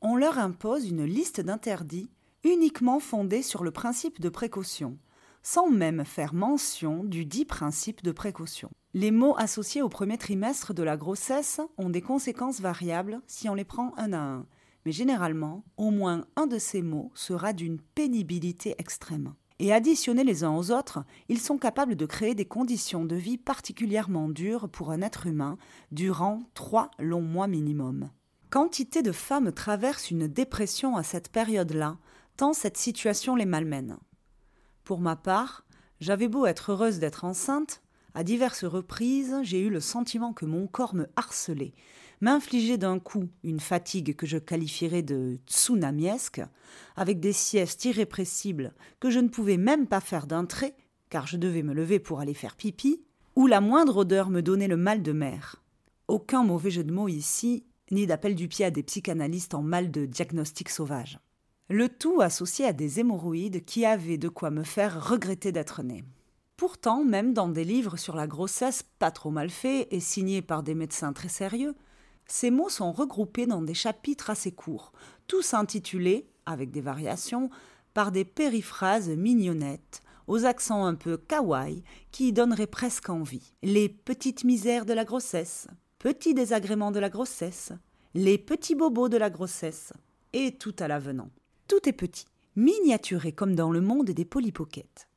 on leur impose une liste d'interdits uniquement fondée sur le principe de précaution, sans même faire mention du dit principe de précaution. Les mots associés au premier trimestre de la grossesse ont des conséquences variables si on les prend un à un, mais généralement, au moins un de ces mots sera d'une pénibilité extrême. Et additionnés les uns aux autres, ils sont capables de créer des conditions de vie particulièrement dures pour un être humain durant trois longs mois minimum. Quantité de femmes traversent une dépression à cette période-là, tant cette situation les malmène. Pour ma part, j'avais beau être heureuse d'être enceinte, à diverses reprises j'ai eu le sentiment que mon corps me harcelait, m'infliger d'un coup une fatigue que je qualifierais de tsunamiesque, avec des siestes irrépressibles que je ne pouvais même pas faire d'un trait, car je devais me lever pour aller faire pipi, ou la moindre odeur me donnait le mal de mer. Aucun mauvais jeu de mots ici, ni d'appel du pied à des psychanalystes en mal de diagnostic sauvage. Le tout associé à des hémorroïdes qui avaient de quoi me faire regretter d'être né. Pourtant, même dans des livres sur la grossesse pas trop mal faits et signés par des médecins très sérieux, ces mots sont regroupés dans des chapitres assez courts, tous intitulés, avec des variations, par des périphrases mignonnettes, aux accents un peu kawaii, qui donneraient presque envie. Les petites misères de la grossesse, petits désagréments de la grossesse, les petits bobos de la grossesse, et tout à l'avenant. Tout est petit, miniaturé comme dans le monde des polypockets.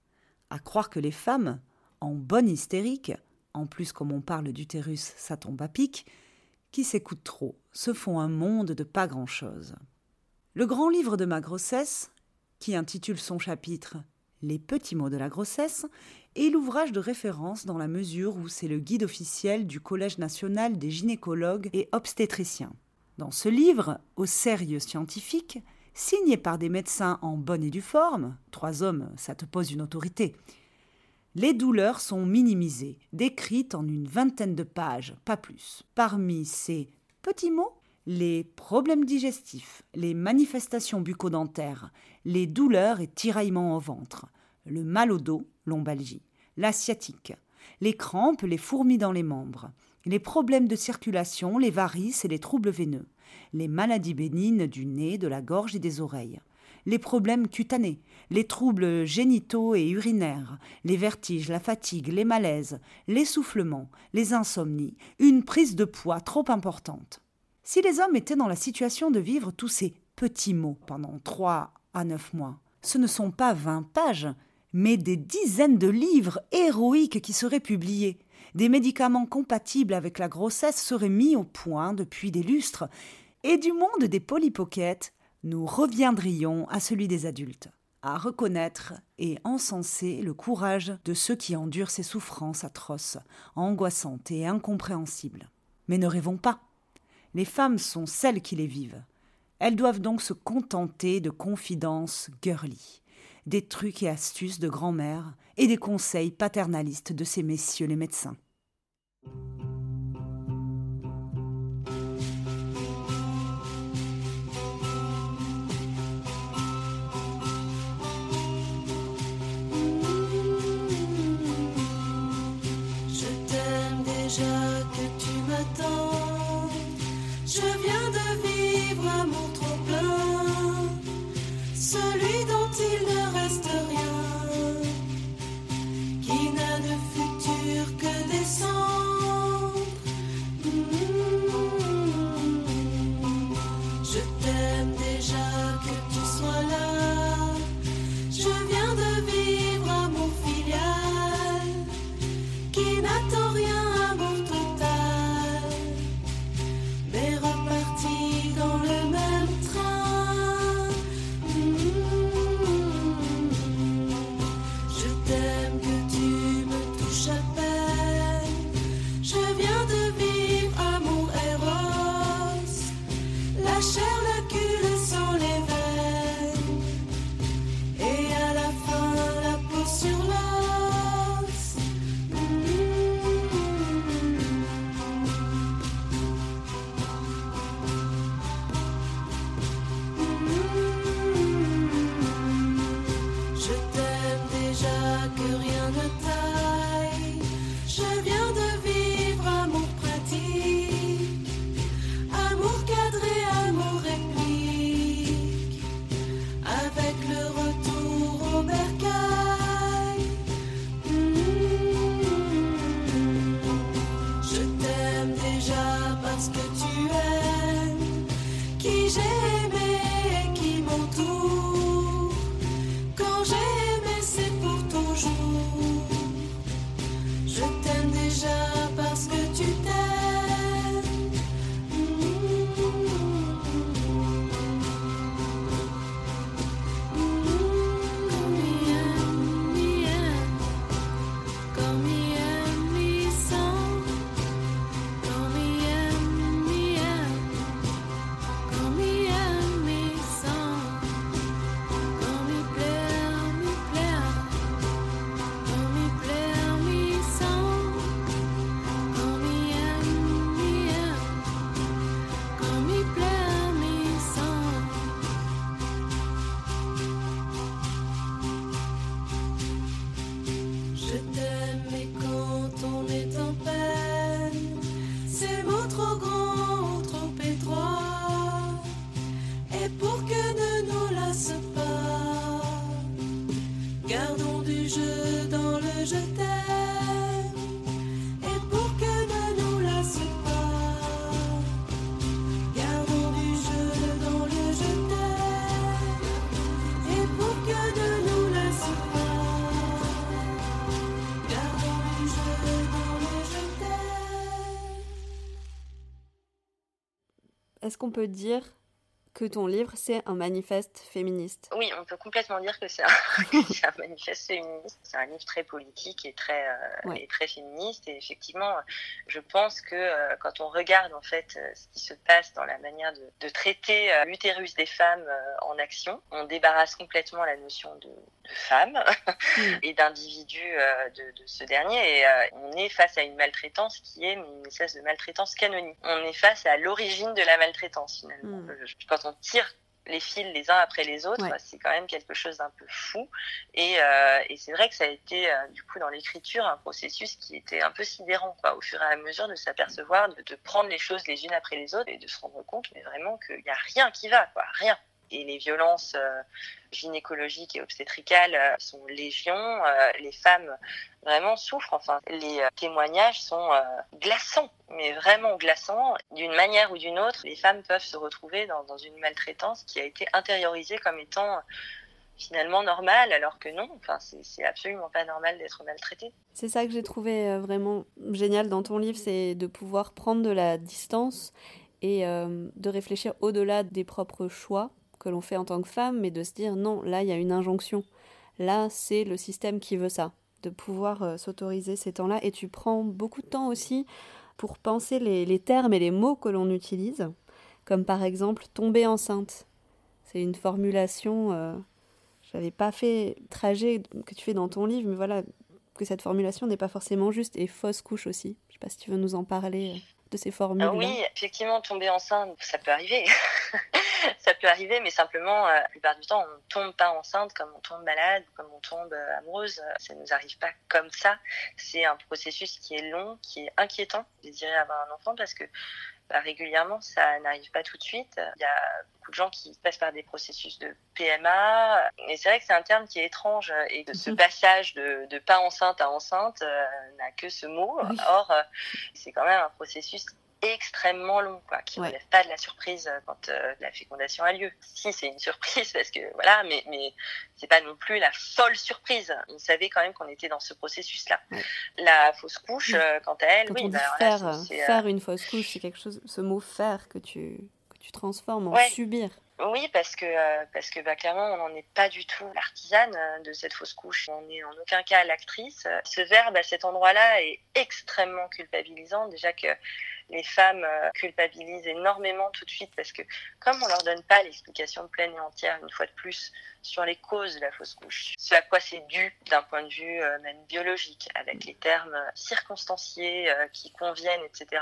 À croire que les femmes, en bonne hystérique, en plus comme on parle d'utérus, ça tombe à pic, qui s'écoutent trop, se font un monde de pas grand-chose. Le grand livre de ma grossesse, qui intitule son chapitre Les petits mots de la grossesse, est l'ouvrage de référence dans la mesure où c'est le guide officiel du Collège national des gynécologues et obstétriciens. Dans ce livre, au sérieux scientifique, signé par des médecins en bonne et due forme, trois hommes, ça te pose une autorité, Les douleurs sont minimisées, décrites en une vingtaine de pages, pas plus. Parmi ces petits mots, les problèmes digestifs, les manifestations bucco-dentaires, les douleurs et tiraillements au ventre, le mal au dos, lombalgie, la sciatique, les crampes, les fourmis dans les membres, les problèmes de circulation, les varices et les troubles veineux, les maladies bénignes du nez, de la gorge et des oreilles, les problèmes cutanés, les troubles génitaux et urinaires, les vertiges, la fatigue, les malaises, l'essoufflement, les insomnies, une prise de poids trop importante. Si les hommes étaient dans la situation de vivre tous ces petits mots pendant trois à neuf mois, ce ne sont pas vingt pages, mais des dizaines de livres héroïques qui seraient publiés. Des médicaments compatibles avec la grossesse seraient mis au point depuis des lustres, et du monde des polypockets, nous reviendrions à celui des adultes, à reconnaître et encenser le courage de ceux qui endurent ces souffrances atroces, angoissantes et incompréhensibles. Mais ne rêvons pas. Les femmes sont celles qui les vivent. Elles doivent donc se contenter de confidences girly, des trucs et astuces de grand-mère et des conseils paternalistes de ces messieurs les médecins. Qu'on peut dire que ton livre, c'est un manifeste féministe. Oui, on peut complètement dire que c'est un, un, manifeste féministe. C'est un livre très politique et très, euh, et très féministe. Et effectivement, je pense que euh, quand on regarde en fait euh, ce qui se passe dans la manière de, de traiter l'utérus des femmes en action, on débarrasse complètement la notion de, de femme mm. et d'individu de, de, ce dernier. Et on est face à une maltraitance qui est une espèce de maltraitance canonique. On est face à l'origine de la maltraitance finalement. Mm. Quand on tire les fils les uns après les autres, c'est quand même quelque chose d'un peu fou. Et, euh, et c'est vrai que ça a été, euh, du coup, dans l'écriture, un processus qui était un peu sidérant, quoi, au fur et à mesure de s'apercevoir, de, de, prendre les choses les unes après les autres et de se rendre compte, mais vraiment qu'il n'y a rien qui va, quoi, rien et les violences euh, gynécologiques et obstétricales euh, sont légion. Euh, les femmes vraiment souffrent. Enfin, les témoignages sont glaçants, mais vraiment glaçants. D'une manière ou d'une autre, les femmes peuvent se retrouver dans, une maltraitance qui a été intériorisée comme étant finalement normale, alors que non, enfin, c'est absolument pas normal d'être maltraité. C'est ça que j'ai trouvé vraiment génial dans ton livre, c'est de pouvoir prendre de la distance et de réfléchir au-delà des propres choix que l'on fait en tant que femme, mais de se dire non, là il y a une injonction. Là c'est le système qui veut ça, de pouvoir euh, s'autoriser ces temps-là. Et tu prends beaucoup de temps aussi pour penser les, termes et les mots que l'on utilise, comme par exemple tomber enceinte. C'est une formulation, euh, j'avais pas fait trajet que tu fais dans ton livre, mais voilà, que cette formulation n'est pas forcément juste, et fausse couche aussi. Je sais pas si tu veux nous en parler euh, de ces formules. -là. oui, effectivement, tomber enceinte, ça peut arriver. ça peut arriver, mais simplement, euh, la plupart du temps, on tombe pas enceinte comme on tombe malade comme on tombe euh, amoureuse. Ça ne nous arrive pas comme ça. C'est un processus qui est long, qui est inquiétant, désirer avoir un enfant parce que bah, régulièrement, ça n'arrive pas tout de suite. Il y a beaucoup de gens qui passent par des processus de PMA. Et c'est vrai que c'est un terme qui est étrange et que ce mhm. passage de, de pas enceinte à enceinte euh, n'a que ce mot. Or, c'est quand même un processus extrêmement long, quoi, qui ne relève pas de la surprise euh, quand euh, la fécondation a lieu. Si, c'est une surprise, parce que voilà, mais, mais c'est pas non plus la folle surprise. On savait quand même qu'on était dans ce processus-là. La fausse couche, euh, quant à elle, oui, bah, faire, faire une fausse couche, c'est quelque chose, ce mot faire que tu, que tu transformes en subir. Oui, parce que parce que bah, clairement, on n'en est pas du tout l'artisane de cette fausse couche. On n'est en aucun cas l'actrice. Ce verbe à cet endroit-là est extrêmement culpabilisant. Déjà que les femmes euh, culpabilisent énormément tout de suite parce que comme on leur donne pas l'explication pleine et entière une fois de plus sur les causes de la fausse couche, ce à quoi c'est dû d'un point de vue euh, même biologique, avec les termes euh, circonstanciés qui conviennent, etc.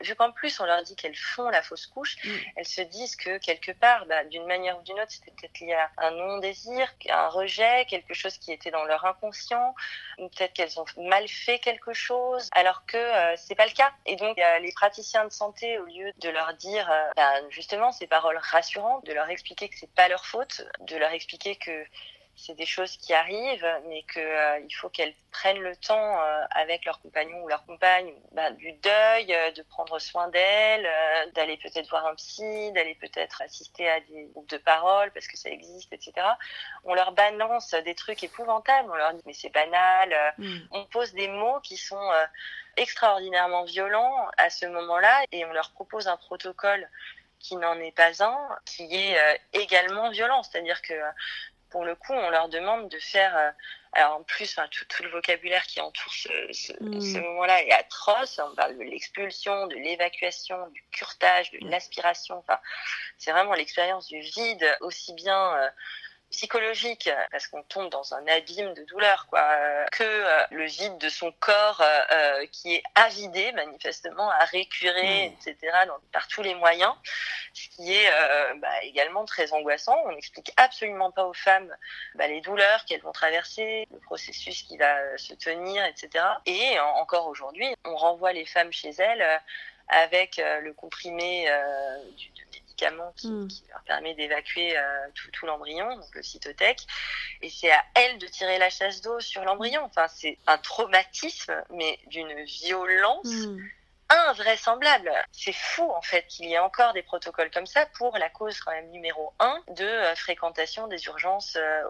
Vu qu'en plus on leur dit qu'elles font la fausse couche, mm. elles se disent que quelque part, bah, d'une manière ou d'une autre, c'était peut-être lié à un non-désir, un rejet, quelque chose qui était dans leur inconscient, ou peut-être qu'elles ont mal fait quelque chose, alors que c'est pas le cas. Et donc les praticiens de santé, au lieu de leur dire euh, ben, justement ces paroles rassurantes, de leur expliquer que c'est pas leur faute, de leur expliquer que c'est des choses qui arrivent, mais qu'il euh, faut qu'elles prennent le temps euh, avec leur compagnon ou leur compagne ben, du deuil, de prendre soin d'elles, d'aller peut-être voir un psy, d'aller peut-être assister à des groupes de parole parce que ça existe, etc. On leur balance des trucs épouvantables, on leur dit mais c'est banal, mm. on pose des mots qui sont extraordinairement violents à ce moment-là et on leur propose un protocole qui n'en est pas un, qui est euh, également violent. C'est-à-dire que pour le coup, on leur demande de faire. Euh, alors en plus, tout, tout, le vocabulaire qui entoure ce, ce, mmh. ce moment-là est atroce. On parle de l'expulsion, de l'évacuation, du curtage, de mmh. l'aspiration. Enfin, c'est vraiment l'expérience du vide, aussi bien euh, psychologique parce qu'on tombe dans un abîme de douleur quoi. Que euh, le vide de son corps euh, euh, qui est avidé manifestement à récurer etc par tous les moyens. Ce qui est bah, également très angoissant. On n'explique absolument pas aux femmes bah, les douleurs qu'elles vont traverser le processus qui va se tenir etc et encore aujourd'hui on renvoie les femmes chez elles avec le comprimé du, Hmm. qui, leur permet d'évacuer euh, tout, l'embryon, donc le cytothèque. Et c'est à elle de tirer la chasse d'eau sur l'embryon. Enfin, c'est un traumatisme, mais d'une violence. Hmm. invraisemblable. C'est fou en fait qu'il y ait encore des protocoles comme ça pour la cause quand même numéro un de euh, fréquentation des urgences euh,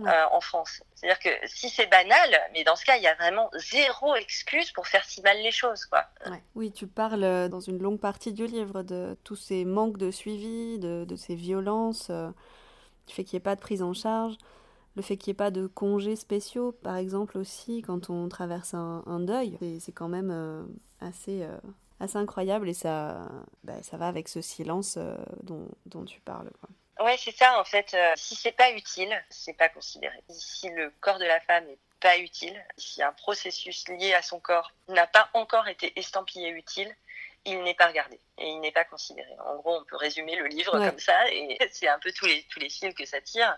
euh, en France. C'est-à-dire que si c'est banal, mais dans ce cas, il y a vraiment zéro excuse pour faire si mal les choses, quoi. Oui, tu parles euh, dans une longue partie du livre de tous ces manques de suivi, de, ces violences, euh, du fait qu'il n'y ait pas de prise en charge, le fait qu'il n'y ait pas de congés spéciaux, par exemple aussi quand on traverse un, deuil. C'est quand même assez, assez incroyable et ça, bah, ça va avec ce silence dont, dont, tu parles. Quoi. Ouais, c'est ça en fait. Euh, si c'est pas utile, c'est pas considéré. Si le corps de la femme est pas utile, si un processus lié à son corps n'a pas encore été estampillé utile, il n'est pas regardé et il n'est pas considéré. En gros, on peut résumer le livre comme ça, et c'est un peu tous les, tous les fils que ça tire.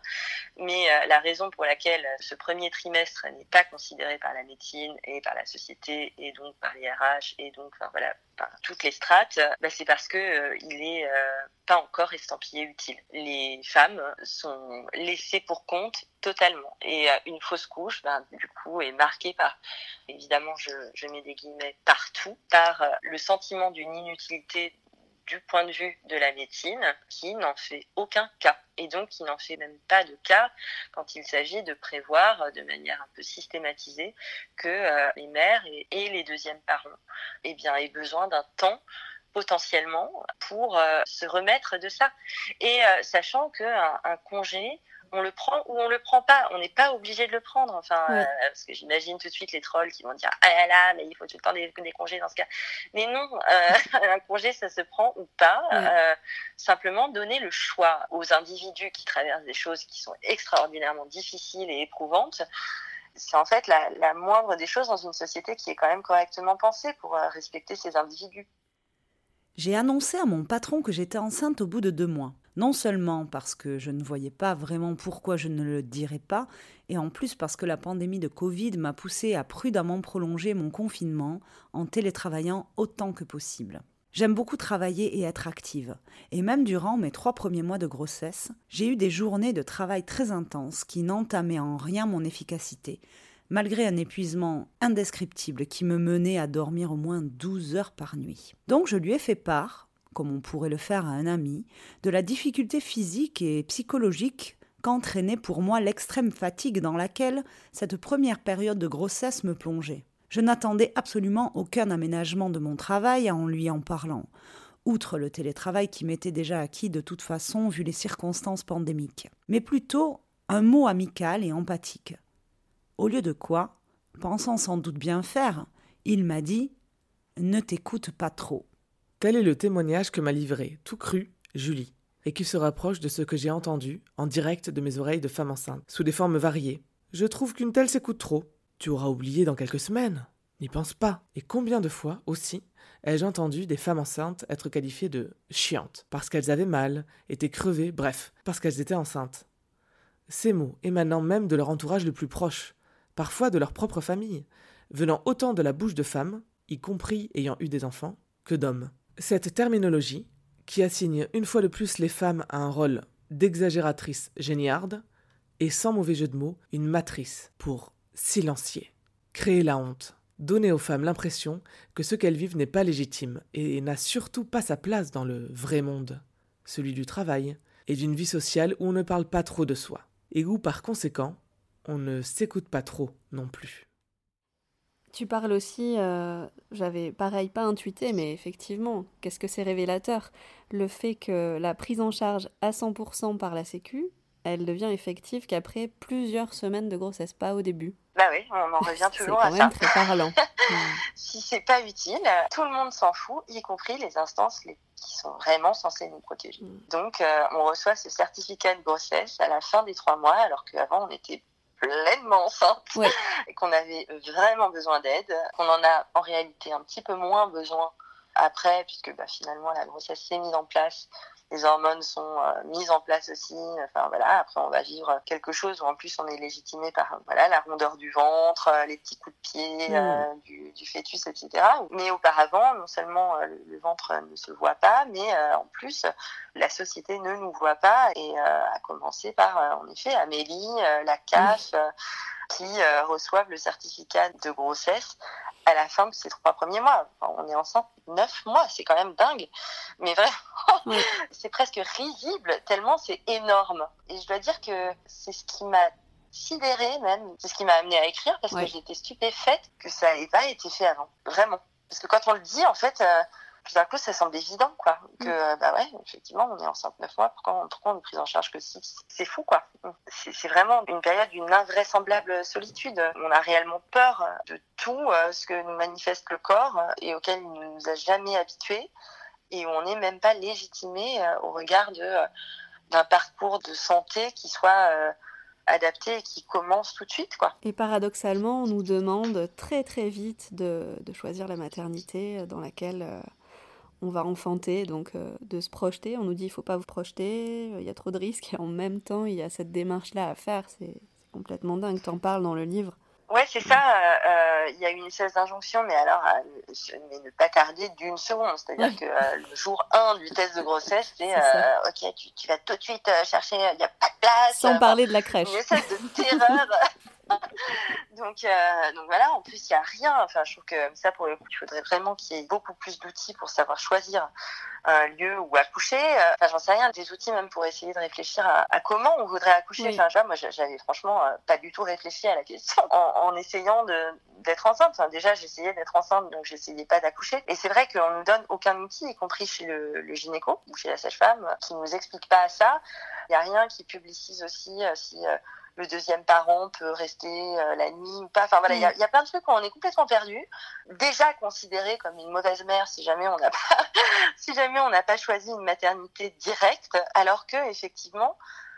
Mais euh, la raison pour laquelle ce premier trimestre n'est pas considéré par la médecine et par la société, et donc par les RH, et donc enfin, voilà, par toutes les strates, bah, c'est parce que euh, il est euh, pas encore estampillé utile. Les femmes sont laissées pour compte totalement. Et une fausse couche, ben, du coup, est marquée par, évidemment, je, je mets des guillemets partout, par le sentiment d'une inutilité du point de vue de la médecine qui n'en fait aucun cas et donc qui n'en fait même pas de cas quand il s'agit de prévoir de manière un peu systématisée que euh, les mères et, les deuxièmes parents eh aient besoin d'un temps potentiellement pour euh, se remettre de ça. Et euh, sachant qu'un un congé on le prend ou on le prend pas. On n'est pas obligé de le prendre. Enfin, euh, parce que j'imagine tout de suite les trolls qui vont dire ah là là, mais il faut tout le temps des, congés dans ce cas. Mais non, euh, un congé ça se prend ou pas. Euh, simplement donner le choix aux individus qui traversent des choses qui sont extraordinairement difficiles et éprouvantes. C'est en fait la, la moindre des choses dans une société qui est quand même correctement pensée pour respecter ces individus. J'ai annoncé à mon patron que j'étais enceinte au bout de deux mois. Non seulement parce que je ne voyais pas vraiment pourquoi je ne le dirais pas, et en plus parce que la pandémie de Covid m'a poussé à prudemment prolonger mon confinement en télétravaillant autant que possible. J'aime beaucoup travailler et être active. Et même durant mes trois premiers mois de grossesse, j'ai eu des journées de travail très intenses qui n'entamaient en rien mon efficacité, malgré un épuisement indescriptible qui me menait à dormir au moins 12 heures par nuit. Donc je lui ai fait part, comme on pourrait le faire à un ami, de la difficulté physique et psychologique qu'entraînait pour moi l'extrême fatigue dans laquelle cette première période de grossesse me plongeait. Je n'attendais absolument aucun aménagement de mon travail en lui en parlant, outre le télétravail qui m'était déjà acquis de toute façon vu les circonstances pandémiques, mais plutôt un mot amical et empathique. Au lieu de quoi, pensant sans doute bien faire, il m'a dit Ne t'écoute pas trop. Tel est le témoignage que m'a livré, tout cru, Julie, et qui se rapproche de ce que j'ai entendu en direct de mes oreilles de femme enceinte, sous des formes variées. Je trouve qu'une telle s'écoute trop. Tu auras oublié dans quelques semaines. N'y pense pas. Et combien de fois aussi ai-je entendu des femmes enceintes être qualifiées de chiantes, parce qu'elles avaient mal, étaient crevées, bref, parce qu'elles étaient enceintes. Ces mots émanant même de leur entourage le plus proche, parfois de leur propre famille, venant autant de la bouche de femmes, y compris ayant eu des enfants, que d'hommes. Cette terminologie, qui assigne une fois de plus les femmes à un rôle d'exagératrice géniarde, est sans mauvais jeu de mots une matrice pour silencier, créer la honte, donner aux femmes l'impression que ce qu'elles vivent n'est pas légitime et n'a surtout pas sa place dans le vrai monde, celui du travail et d'une vie sociale où on ne parle pas trop de soi, et où par conséquent on ne s'écoute pas trop non plus. Tu parles aussi, euh, j'avais pareil pas intuité, mais effectivement, qu'est-ce que c'est révélateur? Le fait que la prise en charge à 100% par la Sécu, elle devient effective qu'après plusieurs semaines de grossesse, pas au début. Bah oui, on en revient toujours à ça. C'est très parlant. si c'est pas utile, tout le monde s'en fout, y compris les instances qui sont vraiment censées nous protéger. Mm. Donc, euh, on reçoit ce certificat de grossesse à la fin des trois mois, alors qu'avant on était pleinement enceinte et qu'on avait vraiment besoin d'aide, qu'on en a en réalité un petit peu moins besoin après, puisque bah, finalement la grossesse s'est mise en place les hormones sont euh, mises en place aussi. Enfin voilà, après on va vivre quelque chose où en plus on est légitimé par voilà la rondeur du ventre, euh, les petits coups de pied mmh. euh, du, du, fœtus, etc. Mais auparavant, non seulement le, ventre ne se voit pas, mais en plus la société ne nous voit pas et à commencer par en effet Amélie, la CAF. qui reçoivent le certificat de grossesse à la fin de ces trois premiers mois. on est enceinte neuf mois, c'est quand même dingue. Mais vraiment, c'est presque risible tellement c'est énorme. Et je dois dire que c'est ce qui m'a sidérée même. C'est ce qui m'a amené à écrire parce que j'étais stupéfaite que ça n'ait pas été fait avant. Vraiment. Parce que quand on le dit, en fait, euh, tout d'un coup, ça semble évident, quoi. Que, mm. bah ouais, effectivement, on est enceinte neuf mois, pourquoi, pourquoi on est pris en charge que six? C'est fou, quoi. C'est vraiment une période d'une invraisemblable solitude. On a réellement peur de tout euh, ce que nous manifeste le corps et auquel il ne nous a jamais habitués et on n'est même pas légitimé euh, au regard euh, d'un parcours de santé qui soit adapté et qui commence tout de suite. Quoi. Et paradoxalement, on nous demande très très vite de, de choisir la maternité dans laquelle on va enfanter, donc euh, de se projeter. On nous dit il faut pas vous projeter, il y a trop de risques, et en même temps il y a cette démarche-là à faire. C'est complètement dingue. T'en parles dans le livre. Ouais, c'est ça. Euh, euh, il y a une espèce d'injonction, mais alors, mais ne pas tarder d'une seconde. C'est-à-dire que le jour 1 du test de grossesse, c'est ok, tu, vas tout de suite chercher, il n'y a pas de place. Sans parler de la crèche. Une espèce de terreur. donc, euh, donc voilà, en plus, il n'y a rien. Enfin, je trouve que ça, pour le coup, il faudrait vraiment qu'il y ait beaucoup plus d'outils pour savoir choisir un lieu où accoucher. Enfin, j'en sais rien, des outils même pour essayer de réfléchir à, comment on voudrait accoucher. Enfin, je vois, moi, j'avais franchement euh, pas du tout réfléchi à la question en, essayant d'être enceinte. Enfin, déjà, j'essayais d'être enceinte, donc j'essayais pas d'accoucher. Et c'est vrai qu'on nous donne aucun outil, y compris chez le, le gynéco ou chez la sage-femme, qui nous explique pas ça. Il n'y a rien qui publicise aussi euh, si le deuxième parent peut rester euh, la nuit ou pas. Enfin voilà, il y, a, mm. y, a plein de trucs où on est complètement perdu. Déjà considéré comme une mauvaise mère si jamais on n'a pas, si jamais on n'a pas choisi une maternité directe, alors que effectivement,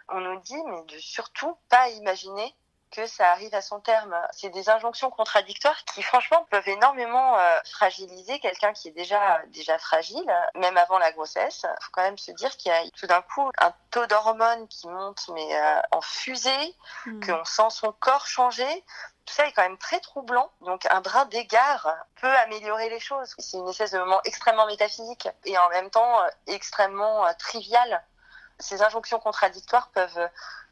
on nous dit mais de surtout pas imaginer que ça arrive à son terme. C'est des injonctions contradictoires qui, franchement, peuvent énormément euh, fragiliser quelqu'un qui est déjà déjà fragile, même avant la grossesse. Il faut quand même se dire qu'il y a tout d'un coup un taux d'hormones qui monte, mais euh, en fusée, hmm. qu'on sent son corps changer. Tout ça est quand même très troublant. Donc, un brin d'égard peut améliorer les choses. C'est une espèce de moment extrêmement métaphysique et en même temps euh, extrêmement trivial. Ces injonctions contradictoires peuvent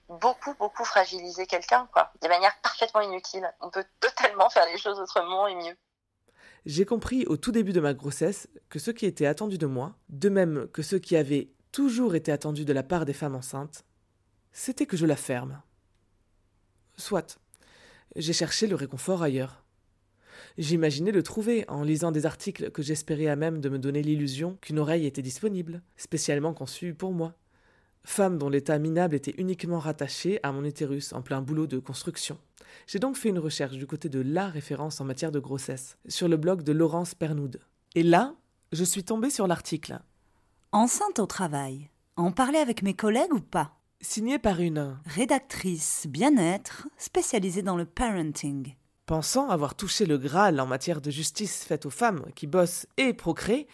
beaucoup, beaucoup fragiliser quelqu'un, quoi, de manière parfaitement inutile. On peut totalement faire les choses autrement et mieux. J'ai compris au tout début de ma grossesse que ce qui était attendu de moi, de même que ce qui avait toujours été attendu de la part des femmes enceintes, c'était que je la ferme. Soit, j'ai cherché le réconfort ailleurs. J'imaginais le trouver en lisant des articles que j'espérais à même de me donner l'illusion qu'une oreille était disponible, spécialement conçue pour moi femme dont l'état minable était uniquement rattaché à mon utérus en plein boulot de construction. J'ai donc fait une recherche du côté de la référence en matière de grossesse, sur le blog de Laurence Pernoud. Et là, je suis tombée sur l'article. Enceinte au travail. En parler avec mes collègues ou pas? Signé par une rédactrice bien-être spécialisée dans le parenting. Pensant avoir touché le Graal en matière de justice faite aux femmes qui bossent et procréent,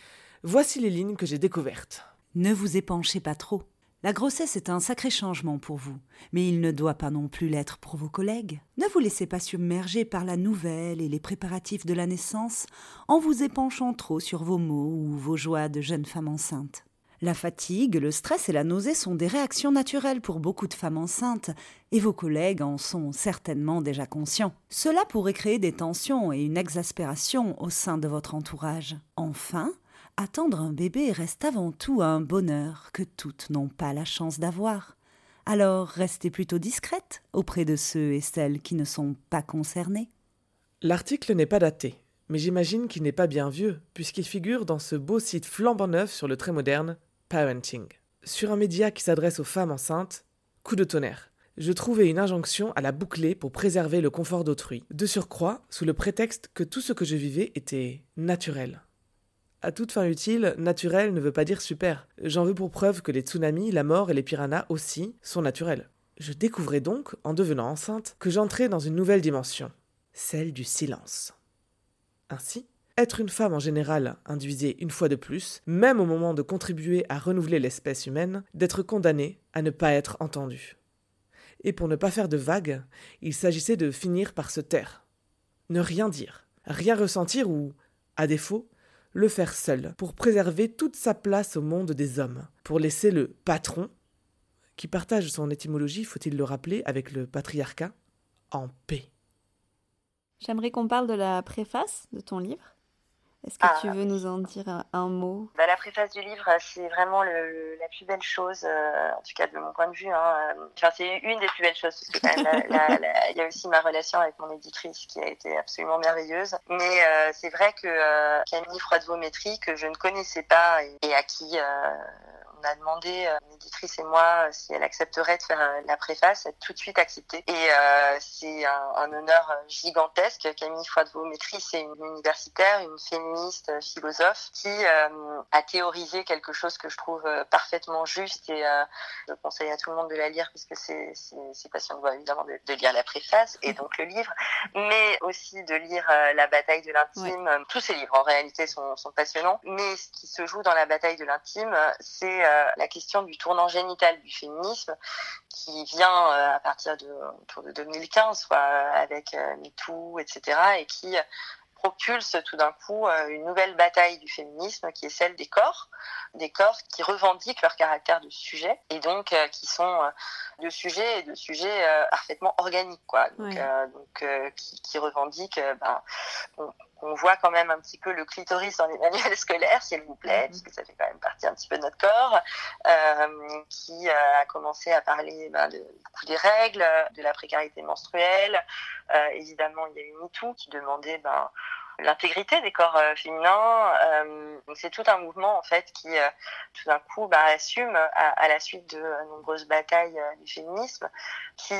voici les lignes que j'ai découvertes. Ne vous épanchez pas trop. La grossesse est un sacré changement pour vous, mais il ne doit pas non plus l'être pour vos collègues. Ne vous laissez pas submerger par la nouvelle et les préparatifs de la naissance en vous épanchant trop sur vos maux ou vos joies de jeune femme enceinte. La fatigue, le stress et la nausée sont des réactions naturelles pour beaucoup de femmes enceintes, et vos collègues en sont certainement déjà conscients. Cela pourrait créer des tensions et une exaspération au sein de votre entourage. Enfin, attendre un bébé reste avant tout un bonheur que toutes n'ont pas la chance d'avoir. Alors restez plutôt discrète auprès de ceux et celles qui ne sont pas concernés. L'article n'est pas daté, mais j'imagine qu'il n'est pas bien vieux, puisqu'il figure dans ce beau site flambant neuf sur le très moderne Parenting. Sur un média qui s'adresse aux femmes enceintes, coup de tonnerre. Je trouvais une injonction à la boucler pour préserver le confort d'autrui, de surcroît sous le prétexte que tout ce que je vivais était naturel. À toute fin utile, naturel ne veut pas dire super. J'en veux pour preuve que les tsunamis, la mort et les piranhas aussi sont naturels. Je découvrais donc, en devenant enceinte, que j'entrais dans une nouvelle dimension, celle du silence. Ainsi, être une femme en général induisait une fois de plus, même au moment de contribuer à renouveler l'espèce humaine, d'être condamnée à ne pas être entendue. Et pour ne pas faire de vagues, il s'agissait de finir par se taire. Ne rien dire, rien ressentir ou, à défaut, le faire seul, pour préserver toute sa place au monde des hommes, pour laisser le patron, qui partage son étymologie, faut-il le rappeler, avec le patriarcat, en paix. J'aimerais qu'on parle de la préface de ton livre. Est-ce que tu ah. veux nous en dire un, mot? Bah, La préface du livre, c'est vraiment le, la plus belle chose, euh, en tout cas de mon point de vue. Hein. Enfin, c'est une des plus belles choses, parce que quand même, il y a aussi ma relation avec mon éditrice qui a été absolument merveilleuse. Mais euh, c'est vrai que euh, Camille Froidevométrie, que je ne connaissais pas et, à qui on a demandé, euh, l'éditrice et moi, euh, si elle accepterait de faire euh, la préface, elle a tout de suite accepté. Et c'est un, honneur gigantesque. Camille Foidevaux-Métry, c'est une universitaire, une féministe, philosophe, qui a théorisé quelque chose que je trouve parfaitement juste et je conseille à tout le monde de la lire puisque c'est passionnant évidemment de, de, lire la préface et donc le livre, mais aussi de lire La bataille de l'intime. Tous ces livres en réalité sont, sont passionnants, mais ce qui se joue dans La bataille de l'intime, c'est la question du tournant génital du féminisme qui vient euh, à partir de, autour de 2015, soit avec euh, MeToo, etc., et qui propulse tout d'un coup une nouvelle bataille du féminisme qui est celle des corps, des corps qui revendiquent leur caractère de sujet et donc qui sont de sujets et de sujets parfaitement organiques quoi. Donc, donc qui, qui, revendiquent ben, on voit quand même un petit peu le clitoris dans les manuels scolaires, s'il vous plaît, parce que ça fait quand même partie un petit peu de notre corps, euh, qui euh, a commencé à parler ben, de beaucoup des règles, de la précarité menstruelle. Euh, évidemment, il y a eu MeToo qui demandait ben, l'intégrité des corps féminins. c'est tout un mouvement en fait qui, tout d'un coup, ben, assume à, la suite de nombreuses batailles du féminisme, qui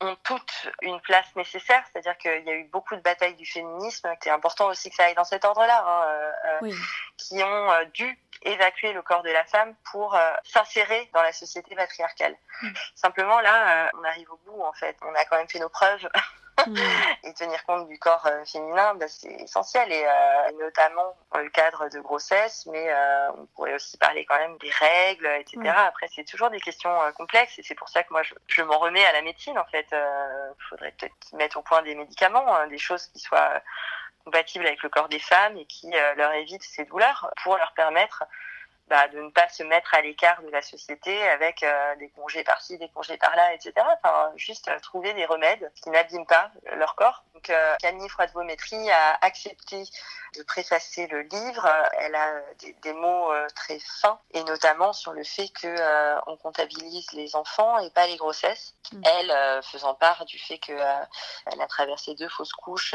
ont toutes une place nécessaire, c'est-à-dire qu'il y a eu beaucoup de batailles du féminisme, c'est important aussi que ça aille dans cet ordre-là, hein, euh, euh qui ont euh, dû évacuer le corps de la femme pour euh, s'insérer dans la société patriarcale. Mm. Simplement là, on arrive au bout en fait, on a quand même fait nos preuves. et tenir compte du corps euh, féminin, bah, c'est essentiel, et euh, notamment dans le cadre de grossesse, mais euh, on pourrait aussi parler quand même des règles, etc. Après, c'est toujours des questions complexes, et c'est pour ça que moi, je, je m'en remets à la médecine, en fait. Il faudrait peut-être mettre au point des médicaments, hein, des choses qui soient compatibles avec le corps des femmes et qui leur évitent ces douleurs pour leur permettre bah, de ne pas se mettre à l'écart de la société avec euh, des congés par-ci, des congés par-là, etc. Enfin, juste euh, trouver des remèdes qui n'abîment pas leur corps. Donc, euh, Camille Froidevométrie a accepté de préfacer le livre. Elle a des, des mots très fins, et notamment sur le fait que on comptabilise les enfants et pas les grossesses. Mm. Elle faisant part du fait que elle a traversé deux fausses couches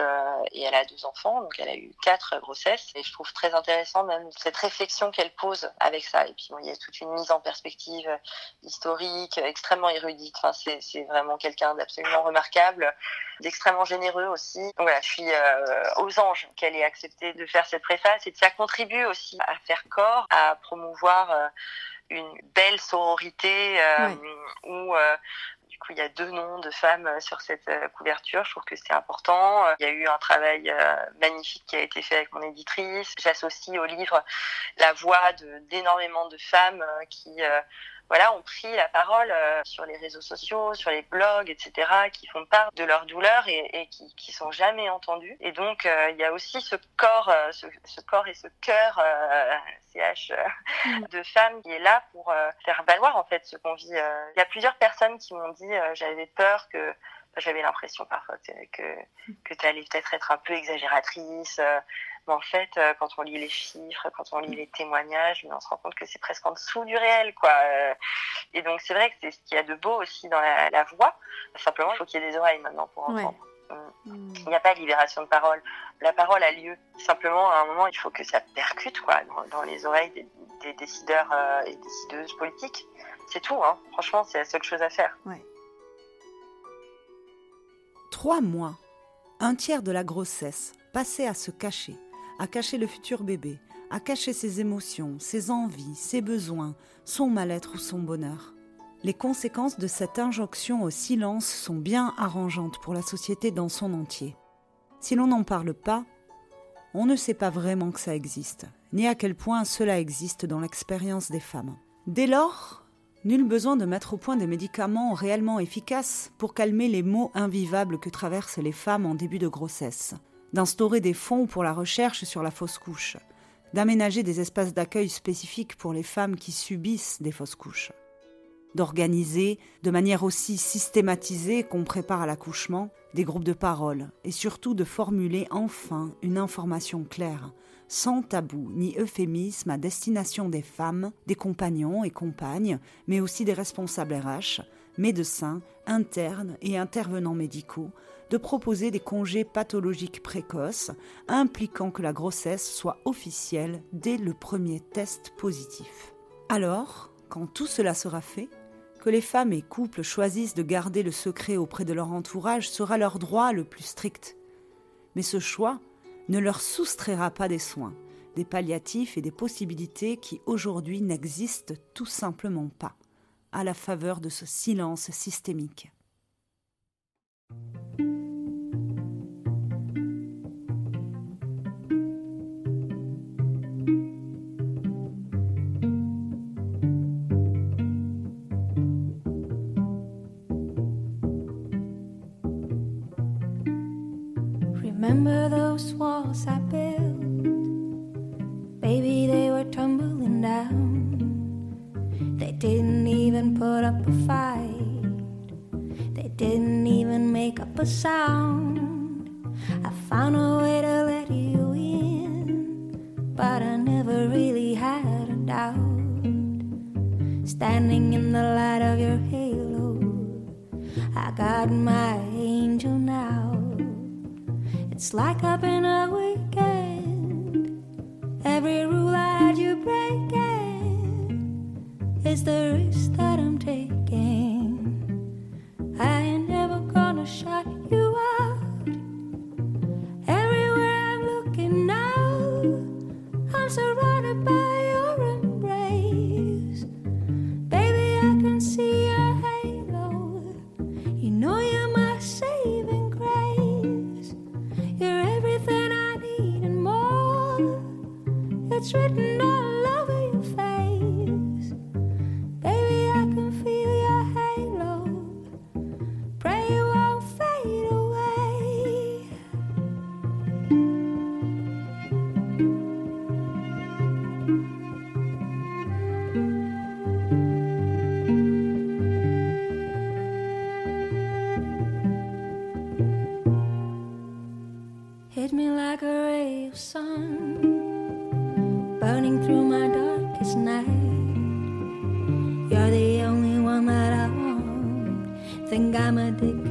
et elle a deux enfants, donc elle a eu quatre grossesses. Et je trouve très intéressant même cette réflexion qu'elle pose avec ça. Et puis il y a toute une mise en perspective euh, historique, euh, extrêmement érudite. Enfin, c'est vraiment quelqu'un d'absolument remarquable, d'extrêmement généreux aussi. Donc voilà, je suis euh, aux anges qu'elle ait accepté de faire cette préface et ça contribue aussi à faire corps, à promouvoir une belle sororité où il y a deux noms de femmes euh, sur cette euh, couverture. Je trouve que c'est important. Il y a eu un travail euh, magnifique qui a été fait avec mon éditrice. J'associe au livre la voix d'énormément de, femmes qui voilà, ont pris la parole sur les réseaux sociaux, sur les blogs, etc., qui font part de leur douleur et, et qui, qui sont jamais entendues. Et donc, il y a aussi ce corps, ce, ce corps et ce cœur CH euh, mm. de femmes qui est là pour euh, faire valoir en fait ce qu'on vit. Euh. Il y a plusieurs personnes qui m'ont dit j'avais peur que j'avais l'impression parfois que que tu allais peut-être être un peu exagératrice. Mais en fait, quand on lit les chiffres, quand on lit les témoignages, on se rend compte que c'est presque en dessous du réel, quoi. Et donc, c'est vrai que c'est ce qu'il y a de beau aussi dans la, la voix. Simplement, il faut qu'il y ait des oreilles maintenant pour entendre. Mm. Il n'y a pas de libération de parole. La parole a lieu. Simplement, à un moment, il faut que ça percute quoi, dans, les oreilles des, décideurs euh, et décideuses politiques. C'est tout. Hein. Franchement, c'est la seule chose à faire. Trois mois, un tiers de la grossesse, passé à se cacher, à cacher le futur bébé, à cacher ses émotions, ses envies, ses besoins, son mal-être ou son bonheur. Les conséquences de cette injonction au silence sont bien arrangeantes pour la société dans son entier. Si l'on n'en parle pas, on ne sait pas vraiment que ça existe, ni à quel point cela existe dans l'expérience des femmes. Dès lors, nul besoin de mettre au point des médicaments réellement efficaces pour calmer les maux invivables que traversent les femmes en début de grossesse, d'instaurer des fonds pour la recherche sur la fausse couche, d'aménager des espaces d'accueil spécifiques pour les femmes qui subissent des fausses couches. d'organiser de manière aussi systématisée qu'on prépare à l'accouchement des groupes de parole et surtout de formuler enfin une information claire, sans tabou ni euphémisme à destination des femmes, des compagnons et compagnes, mais aussi des responsables RH, médecins, internes et intervenants médicaux, de proposer des congés pathologiques précoces impliquant que la grossesse soit officielle dès le premier test positif. Alors, quand tout cela sera fait, que les femmes et couples choisissent de garder le secret auprès de leur entourage sera leur droit le plus strict. Mais ce choix ne leur soustraira pas des soins, des palliatifs et des possibilités qui aujourd'hui n'existent tout simplement pas, à la faveur de ce silence systémique. think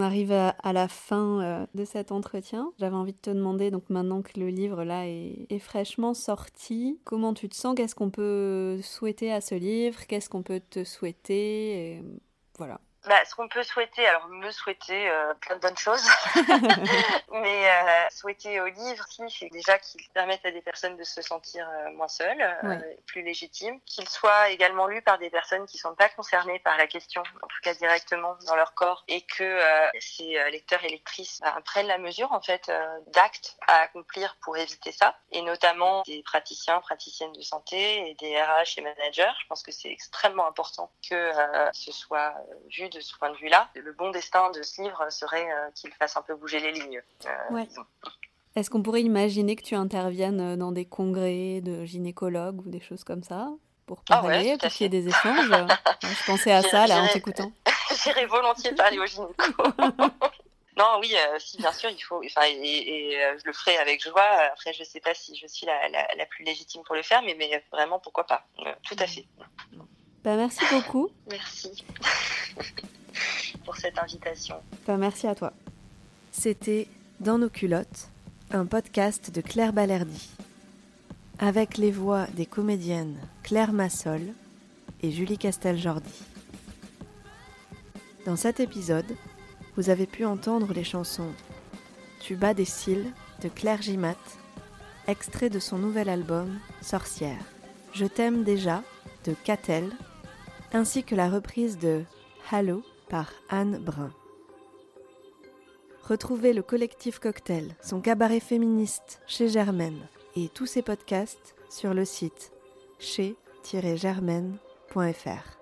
On arrive à, la fin euh, de cet entretien. J'avais envie de te demander, donc maintenant que le livre là est, est fraîchement sorti, comment tu te sens? Qu'est-ce qu'on peut souhaiter à ce livre? Qu'est-ce qu'on peut te souhaiter? Et, Voilà. Bah, ce qu'on peut souhaiter, alors me souhaiter euh, plein de bonnes choses, mais euh, souhaiter au livre, c'est déjà qu'il permette à des personnes de se sentir euh, moins seules, euh, Ouais. plus légitimes, qu'il soit également lu par des personnes qui sont pas concernées par la question, en tout cas directement dans leur corps, et que euh, ces lecteurs et lectrices bah, prennent la mesure en fait euh, d'actes à accomplir pour éviter ça, et notamment des praticiens, praticiennes de santé et des RH et managers. Je pense que c'est extrêmement important que euh, ce soit vu de ce point de vue-là. Le bon destin de ce livre serait euh, qu'il fasse un peu bouger les lignes. euh, Ouais. Est-ce qu'on pourrait imaginer que tu interviennes euh, dans des congrès de gynécologues ou des choses comme ça pour Ah parler, pour qu'il y ait des échanges? Je pensais à ça là en t'écoutant. J'irais volontiers parler au gynéco. non, oui, euh, si, bien sûr, il faut. Enfin, et, et, euh, je le ferai avec joie. Après, je sais pas si je suis la, la, la plus légitime pour le faire, mais, mais vraiment, pourquoi pas. Euh, tout à fait. Bah, merci beaucoup. Merci pour cette invitation. Bah, merci à toi. C'était Dans nos culottes, un podcast de Claire Balerdi. Avec les voix des comédiennes Claire Massol et Julie Castel-Jordi. Dans cet épisode, vous avez pu entendre les chansons Tu bats des cils de Claire Gimat, extrait de son nouvel album Sorcière. Je t'aime déjà de Catel, ainsi que la reprise de Hallo par Anne Brun. Retrouvez le collectif Cocktail, son cabaret féministe chez Germaine et tous ses podcasts sur le site chez-germaine.fr.